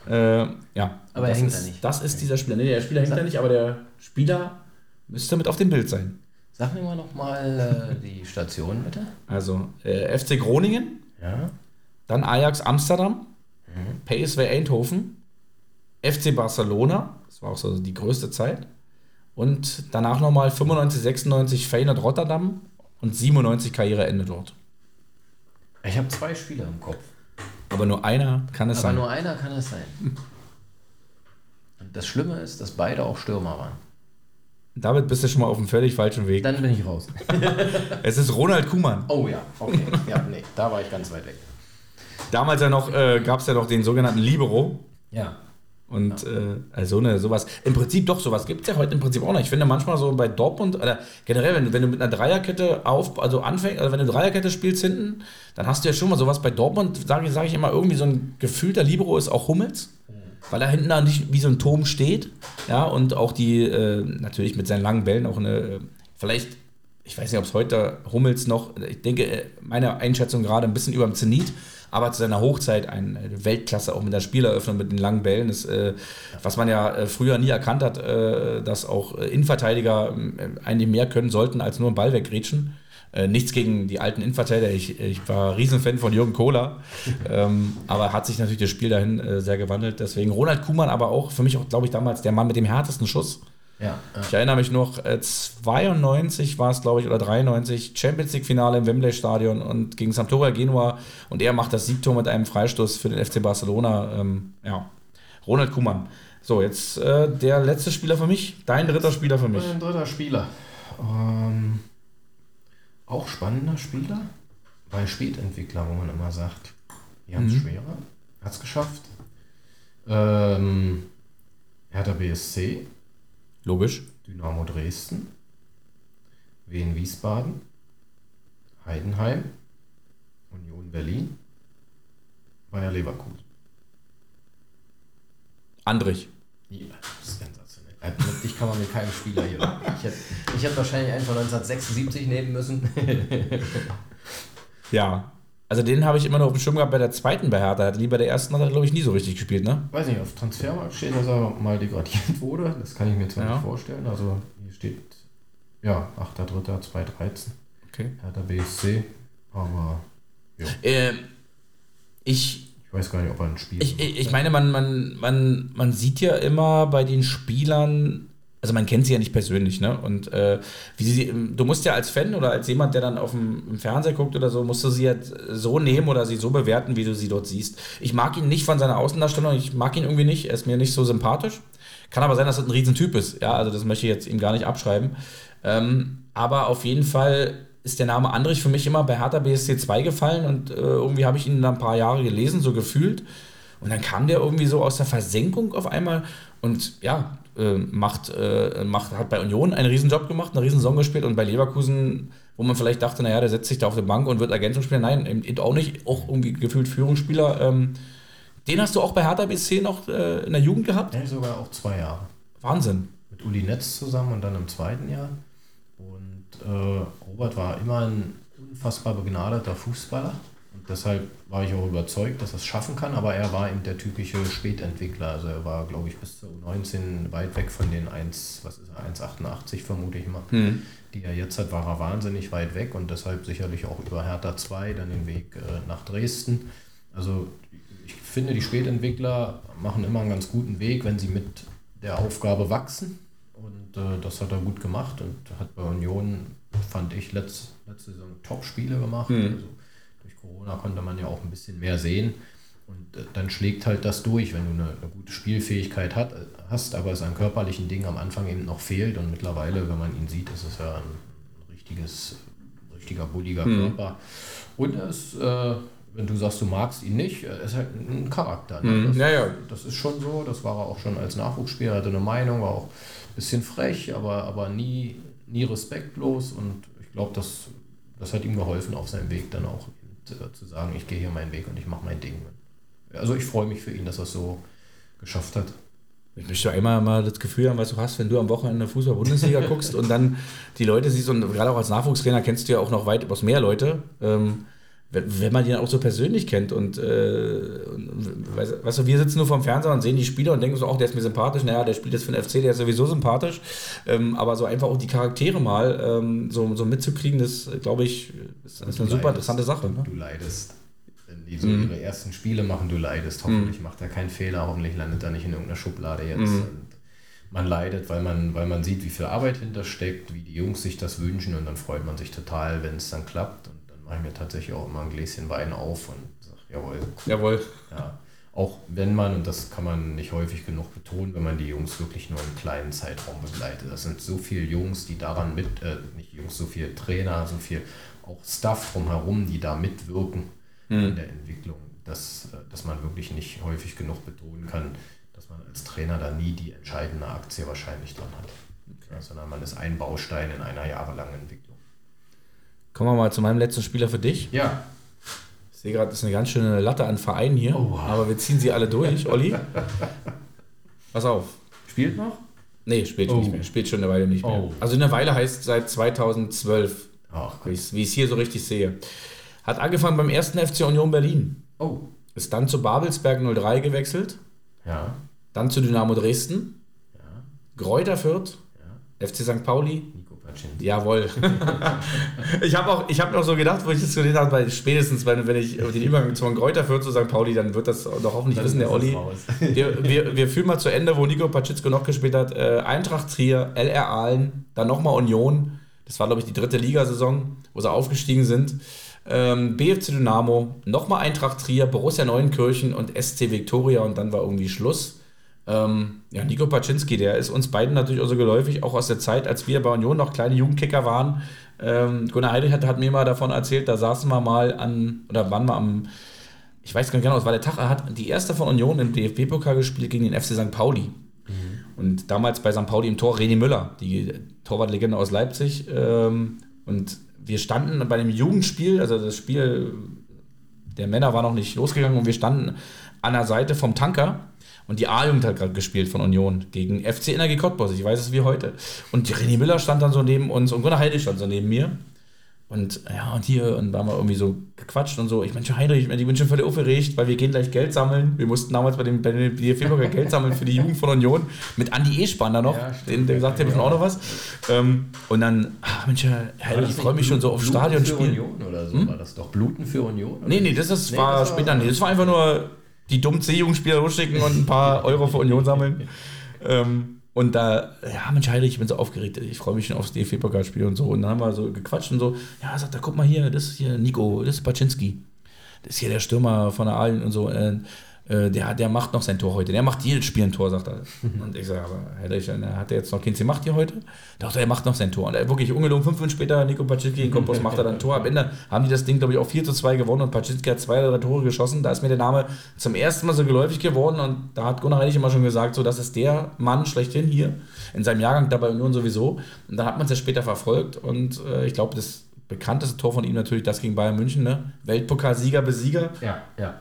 Äh, ja, aber er hängt da nicht. Das ist dieser Spieler. Nee, der Spieler hängt da nicht, aber der Spieler müsste mit auf dem Bild sein. Sag mir mal nochmal äh, die Station bitte. Also äh, FC Groningen, ja. dann Ajax Amsterdam, mhm. PSV Eindhoven, FC Barcelona, das war auch so die größte Zeit. Und danach nochmal 95, 96 Feyenoord Rotterdam und 97 Karriereende dort. Ich habe zwei Spieler im Kopf. Aber nur einer kann es Aber sein. Aber nur einer kann es sein. Und das Schlimme ist, dass beide auch Stürmer waren. Damit bist du schon mal auf einem völlig falschen Weg. Dann bin ich raus. es ist Ronald Kuhmann. Oh ja, okay. Ja, nee, da war ich ganz weit weg. Damals ja noch, äh, gab es ja noch den sogenannten Libero. Ja. Und ja. Äh, also eine, sowas, im Prinzip doch, sowas gibt es ja heute im Prinzip auch noch. Ich finde manchmal so bei Dortmund, oder generell, wenn, wenn du mit einer Dreierkette auf, also anfängst, also wenn du Dreierkette spielst hinten, dann hast du ja schon mal sowas bei Dortmund, sage sag ich immer, irgendwie so ein gefühlter Libero ist auch Hummels weil er hinten da nicht wie so ein Turm steht. Ja, und auch die, äh, natürlich mit seinen langen Bällen auch eine, äh, vielleicht, ich weiß nicht, ob es heute Hummels noch, ich denke, äh, meine Einschätzung gerade ein bisschen über dem Zenit, aber zu seiner Hochzeit eine Weltklasse, auch mit der Spieleröffnung, mit den langen Bällen, ist, äh, was man ja äh, früher nie erkannt hat, äh, dass auch Innenverteidiger eigentlich mehr können sollten, als nur einen Ball weggrätschen. Äh, nichts gegen die alten Innenverteidiger. Ich, ich war Riesenfan von Jürgen Kohler. ähm, aber hat sich natürlich das Spiel dahin äh, sehr gewandelt. Deswegen Ronald Kuhmann, aber auch für mich auch, glaube ich, damals der Mann mit dem härtesten Schuss. Ja, ja. Ich erinnere mich noch, äh, 92 war es, glaube ich, oder 93, Champions League-Finale im Wembley-Stadion und gegen Sampdoria Genua. Und er macht das Siegtor mit einem Freistoß für den FC Barcelona. Ähm, ja, Ronald Kuhmann. So, jetzt äh, der letzte Spieler für mich, dein dritter Spieler für mich. Mein dritter Spieler. Ähm, Auch spannender Spieler. Bei Spätentwickler, wo man immer sagt, die haben es mhm. schwerer. Hat es geschafft. Ähm, Hertha BSC. Logisch. Dynamo Dresden. Wien Wiesbaden. Heidenheim. Union Berlin. Bayer Leverkusen. Andrich. Ja, sensationell. Äh, dich kann man mit keinem Spieler hier. Ich hätte, ich hätte wahrscheinlich einen von 1976 nehmen müssen. ja, also den habe ich immer noch auf dem Schirm gehabt bei der zweiten bei Hertha. Lieber der ersten hat er, glaube ich, nie so richtig gespielt, ne? Weiß nicht, auf Transfermarkt steht, dass er mal degradiert wurde. Das kann ich mir zwar ja. nicht vorstellen. Also hier steht, ja, 8.3.2013. Okay. Hertha BSC. Aber, ja. Äh, ich ich weiß gar nicht, ob er ein Spiel Ich, ich meine, man, man, man, man sieht ja immer bei den Spielern, also man kennt sie ja nicht persönlich, ne? Und äh, wie sie, du musst ja als Fan oder als jemand, der dann auf dem Fernseher guckt oder so, musst du sie halt so nehmen oder sie so bewerten, wie du sie dort siehst. Ich mag ihn nicht von seiner Außendarstellung, ich mag ihn irgendwie nicht, er ist mir nicht so sympathisch. Kann aber sein, dass er ein Riesentyp ist, ja, also das möchte ich jetzt ihm gar nicht abschreiben. Ähm, aber auf jeden Fall ist der Name Andrich für mich immer bei Hertha BSC 2 gefallen und äh, irgendwie habe ich ihn dann ein paar Jahre gelesen, so gefühlt. Und dann kam der irgendwie so aus der Versenkung auf einmal und ja, macht, äh, macht, hat bei Union einen Riesenjob gemacht, eine Riesen gespielt und bei Leverkusen, wo man vielleicht dachte, naja, der setzt sich da auf die Bank und wird Ergänzungsspieler. Nein, eben auch nicht, auch irgendwie gefühlt Führungsspieler. Ähm, den hast du auch bei Hertha BSC noch äh, in der Jugend gehabt? Ja, sogar auch zwei Jahre. Wahnsinn. Mit Uli Netz zusammen und dann im zweiten Jahr. Und äh, Robert war immer ein unfassbar begnadeter Fußballer. Deshalb war ich auch überzeugt, dass er es schaffen kann, aber er war eben der typische Spätentwickler. Also er war, glaube ich, bis zu 19 weit weg von den 1, was ist er, 1,88 vermute ich mal, mhm. die er jetzt hat, war er wahnsinnig weit weg und deshalb sicherlich auch über Hertha 2 dann den Weg äh, nach Dresden. Also ich finde, die Spätentwickler machen immer einen ganz guten Weg, wenn sie mit der Aufgabe wachsen. Und äh, das hat er gut gemacht und hat bei Union, fand ich, letzte, letzte Saison Top-Spiele gemacht. Mhm. Also, Corona konnte man ja auch ein bisschen mehr sehen. Und äh, dann schlägt halt das durch, wenn du eine, eine gute Spielfähigkeit hat, hast, aber es an körperlichen Dingen am Anfang eben noch fehlt. Und mittlerweile, wenn man ihn sieht, ist es ja ein richtiges, richtiger bulliger mhm. Körper. Und er ist, äh, wenn du sagst, du magst ihn nicht, er ist halt ein Charakter. Ne? Mhm. Das, ja, ja. das ist schon so, das war er auch schon als Nachwuchsspieler, hatte eine Meinung, war auch ein bisschen frech, aber, aber nie, nie respektlos. Und ich glaube, das, das hat ihm geholfen auf seinem Weg dann auch äh, zu sagen, ich gehe hier meinen Weg und ich mache mein Ding. Also ich freue mich für ihn, dass er es so geschafft hat. Ich möchte einmal mal das Gefühl haben, was du hast, wenn du am Wochenende Fußball-Bundesliga guckst und dann die Leute siehst und gerade auch als Nachwuchstrainer kennst du ja auch noch weit etwas mehr Leute. Ähm, wenn man die dann auch so persönlich kennt und, äh, und weißt du, wir sitzen nur vorm Fernseher und sehen die Spieler und denken so, auch der ist mir sympathisch, naja, der spielt jetzt für den FC, der ist sowieso sympathisch, ähm, aber so einfach auch die Charaktere mal ähm, so, so mitzukriegen, das glaube ich, ist, ist eine super interessante Sache. Ne? Du leidest. Wenn die so mhm. ihre ersten Spiele machen, du leidest. Hoffentlich mhm. macht er keinen Fehler, hoffentlich landet er nicht in irgendeiner Schublade jetzt. Mhm. man leidet, weil man, weil man sieht, wie viel Arbeit hintersteckt, wie die Jungs sich das wünschen und dann freut man sich total, wenn es dann klappt. Und mache ich mir tatsächlich auch immer ein Gläschen Wein auf und sage, jawohl. Jawohl. Ja. Auch wenn man, und das kann man nicht häufig genug betonen, wenn man die Jungs wirklich nur einen kleinen Zeitraum begleitet. Das sind so viele Jungs, die daran mit, äh, nicht Jungs, so viele Trainer, so viel auch Staff drumherum, die da mitwirken mhm. in der Entwicklung, dass, äh, dass man wirklich nicht häufig genug betonen kann, dass man als Trainer da nie die entscheidende Aktie wahrscheinlich dran hat. Okay. Sondern man ist ein Baustein in einer jahrelangen Entwicklung. Kommen wir mal zu meinem letzten Spieler für dich. Ja. Ich sehe gerade, das ist eine ganz schöne Latte an Vereinen hier. Oh, wow. Aber wir ziehen sie alle durch, Olli. Pass auf. Spielt noch? Nee, spielt oh. nicht mehr. Spielt schon eine Weile nicht mehr. Oh. Also eine Weile heißt seit 2012. Ach, wie ich es hier so richtig sehe. Hat angefangen beim ersten FC Union Berlin. Oh. Ist dann zu Babelsberg 03 gewechselt. Ja. Dann zu Dynamo Dresden. Ja. Gräuter Fürth. Ja. FC St. Pauli. Jawohl. ich habe auch, ich habe noch so gedacht, wo ich das gelesen habe, weil spätestens, wenn, wenn ich den Übergang zu Kräuter führt zu St. Pauli, dann wird das doch hoffentlich dann wissen, der Olli. Wir, wir, wir führen mal zu Ende, wo Nico Pacitzko noch gespielt hat. Äh, Eintracht Trier, LR Aalen, dann nochmal Union. Das war, glaube ich, die dritte Ligasaison, wo sie aufgestiegen sind. Ähm, BFC Dynamo, nochmal Eintracht Trier, Borussia Neuenkirchen und SC Viktoria und dann war irgendwie Schluss. Ähm, ja, Nico Paczynski, der ist uns beiden natürlich auch so geläufig, auch aus der Zeit, als wir bei Union noch kleine Jugendkicker waren. Ähm, Gunnar Heidrich hat, hat, mir mal davon erzählt, da saßen wir mal an, oder waren wir am, ich weiß gar nicht genau, es war der Tag, er hat die erste von Union im DFB-Pokal gespielt gegen den FC St. Pauli. Mhm. Und damals bei St. Pauli im Tor René Müller, die Torwartlegende aus Leipzig. Ähm, und wir standen bei dem Jugendspiel, also das Spiel der Männer war noch nicht losgegangen und wir standen an der Seite vom Tanker und die A-Jugend hat gerade gespielt von Union gegen FC Energie Cottbus. Ich weiß es wie heute. Und René Müller stand dann so neben uns und Gunnar Heide stand so neben mir. Und ja, und hier, und da haben wir irgendwie so gequatscht und so. Ich meine, Heinrich, ich bin schon völlig aufgeregt, weil wir gehen gleich Geld sammeln. Wir mussten damals bei dem, bei DFB-Bürger Geld sammeln für die Jugend von Union mit Andi Espan da noch. Ja, den, der sagt ja bestimmt auch noch was. Ähm, und dann, ach Mensch, Heinrich, ich freue mich schon so auf Stadion spielen. Union oder so hm? war das doch Bluten für Union? Oder? Nee, nee, das, ist, nee, war das später. Nee, das war einfach nur die dummen C-Jugendspieler losschicken und ein paar Euro für Union sammeln. ähm, und da, ja, Mensch, Heinrich, ich bin so aufgeregt, ich freue mich schon aufs DFB-Pokalspiel und so. Und dann haben wir so gequatscht und so, ja, sagt er, guck mal hier, das ist hier Nico, das ist Paczynski. Das ist hier der Stürmer von der Aalen und so. Äh, äh, der, der macht noch sein Tor heute. Der macht jedes Spiel ein Tor, sagt er. Und ich sage, aber Herr hat der jetzt noch keins gemacht hier heute? Doch, er macht noch sein Tor. Und er, wirklich ungelogen, fünf Minuten später, Nico Paczynski in Kompos macht er dann ein Tor. Am Ende haben die das Ding, glaube ich, auch 4 zu 2 gewonnen und Paczynski hat zwei oder drei Tore geschossen. Da ist mir der Name zum ersten Mal so geläufig geworden und da hat Gunnar Reinig immer schon gesagt, so, das ist der Mann schlechthin hier in seinem Jahrgang dabei Union sowieso. Und dann hat man es ja später verfolgt und äh, ich glaube, das bekannteste Tor von ihm natürlich das gegen Bayern München, ne? Weltpokalsieger, Besieger. Ja, ja.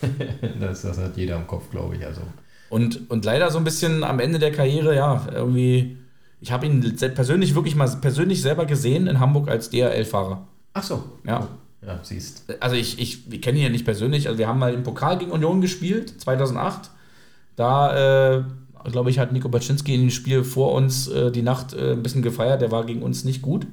das, das hat jeder im Kopf, glaube ich. Also. Und, und leider so ein bisschen am Ende der Karriere, ja, irgendwie. Ich habe ihn persönlich wirklich mal persönlich selber gesehen in Hamburg als DRL-Fahrer. Ach so. Ja. Ja, siehst. Also ich, ich, ich kenne ihn ja nicht persönlich. Also wir haben mal im Pokal gegen Union gespielt, 2008. Da, äh, glaube ich, hat Nico Baczynski in dem Spiel vor uns äh, die Nacht äh, ein bisschen gefeiert. Der war gegen uns nicht gut.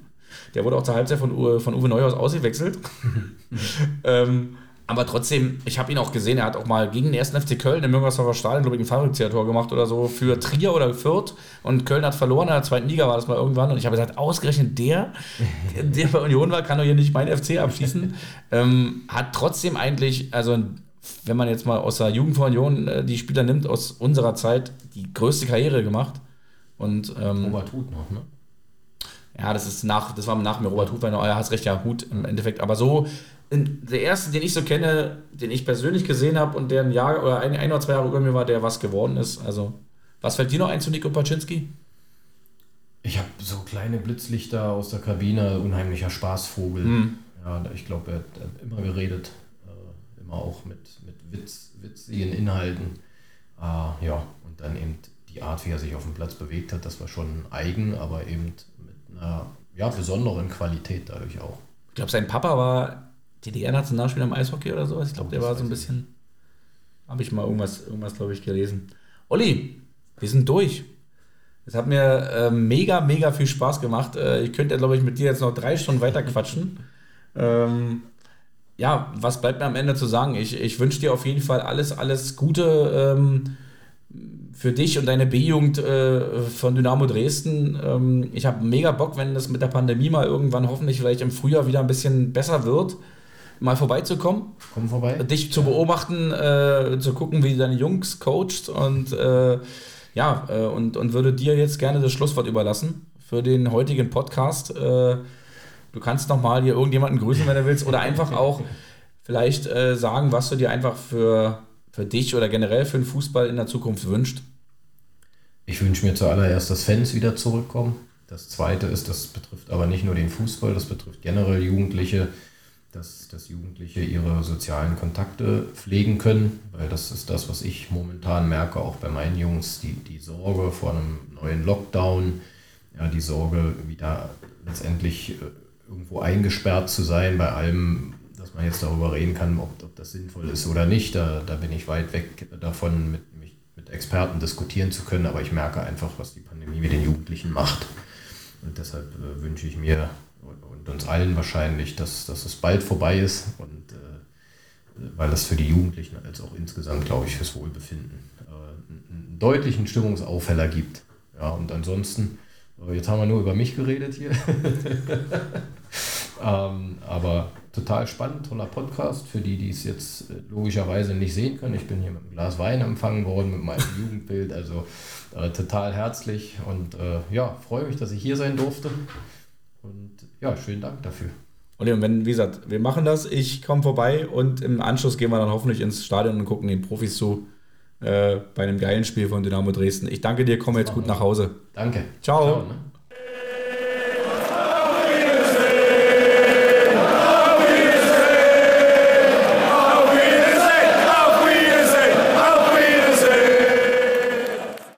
Der wurde auch zur Halbzeit von, von Uwe Neuhaus ausgewechselt. ähm, aber trotzdem, ich habe ihn auch gesehen, er hat auch mal gegen den ersten FC Köln im Müngersdorfer Stadion, glaube ich, ein Fallrückzieher-Tor gemacht oder so für Trier oder Fürth. Und Köln hat verloren, in der zweiten Liga war das mal irgendwann. Und ich habe gesagt, ausgerechnet der, der bei Union war, kann doch hier nicht mein FC abschießen. ähm, hat trotzdem eigentlich, also wenn man jetzt mal aus der Jugend von Union äh, die Spieler nimmt, aus unserer Zeit, die größte Karriere gemacht. Und, ähm, Robert Huth noch, ne? Ja, das ist nach, das war nach mir Robert Huth, weil er hat recht, ja, Hut im Endeffekt. Aber so der erste, den ich so kenne, den ich persönlich gesehen habe und der ein Jahr oder ein, ein oder zwei Jahre über mir war, der was geworden ist. Also, was fällt dir noch ein zu Nico Paczynski? Ich habe so kleine Blitzlichter aus der Kabine, unheimlicher Spaßvogel. Hm. Ja, ich glaube, er, hat immer geredet, äh, immer auch mit, mit Witz, witzigen Inhalten. Äh, ja, und dann eben die Art, wie er sich auf dem Platz bewegt hat, das war schon eigen, aber eben mit einer ja, besonderen Qualität dadurch auch. Ich glaube, sein Papa war DDR-Nationalspieler im Eishockey oder sowas. Ich glaube, der war so ein bisschen. Habe ich mal irgendwas, irgendwas glaube ich, gelesen. Olli, wir sind durch. Es hat mir äh, mega, mega viel Spaß gemacht. Äh, ich könnte, glaube ich, mit dir jetzt noch drei Stunden weiter quatschen. ähm, ja, was bleibt mir am Ende zu sagen? Ich, ich wünsche dir auf jeden Fall alles, alles Gute ähm, für dich und deine B-Jugend äh, von Dynamo Dresden. Ähm, ich habe mega Bock, wenn das mit der Pandemie mal irgendwann hoffentlich vielleicht im Frühjahr wieder ein bisschen besser wird mal vorbeizukommen. Komm vorbei. Dich zu beobachten, äh, zu gucken, wie deine Jungs coachst und äh, ja, äh, und, und würde dir jetzt gerne das Schlusswort überlassen für den heutigen Podcast. Äh, du kannst nochmal hier irgendjemanden grüßen, wenn du willst, oder einfach auch vielleicht äh, sagen, was du dir einfach für, für dich oder generell für den Fußball in der Zukunft wünscht. Ich wünsche mir zuallererst, dass Fans wieder zurückkommen. Das zweite ist, das betrifft aber nicht nur den Fußball, das betrifft generell Jugendliche, dass, dass Jugendliche ihre sozialen Kontakte pflegen können, weil das ist das, was ich momentan merke, auch bei meinen Jungs, die, die Sorge vor einem neuen Lockdown, ja, die Sorge, wieder letztendlich äh, irgendwo eingesperrt zu sein, bei allem, dass man jetzt darüber reden kann, ob, ob das sinnvoll ist oder nicht. Da, da bin ich weit weg davon, mit, mit Experten diskutieren zu können, aber ich merke einfach, was die Pandemie mit den Jugendlichen macht. Und deshalb äh, wünsche ich mir und uns allen wahrscheinlich, dass, dass es bald vorbei ist und äh, weil das für die Jugendlichen als auch insgesamt, glaube ich, fürs Wohlbefinden äh, einen deutlichen Stimmungsaufheller gibt. Ja, und ansonsten, äh, jetzt haben wir nur über mich geredet hier. Ähm, aber total spannend, toller Podcast. Für die, die es jetzt äh, logischerweise nicht sehen können. Ich bin hier mit einem Glas Wein empfangen worden, mit meinem Jugendbild. Also äh, total herzlich und äh, ja, freue mich, dass ich hier sein durfte. Und ja, schönen Dank dafür. Und wenn, wie gesagt, wir machen das, ich komme vorbei und im Anschluss gehen wir dann hoffentlich ins Stadion und gucken den Profis zu äh, bei einem geilen Spiel von Dynamo Dresden. Ich danke dir, komm jetzt gut nach Hause. Danke. Ciao. Ciao ne?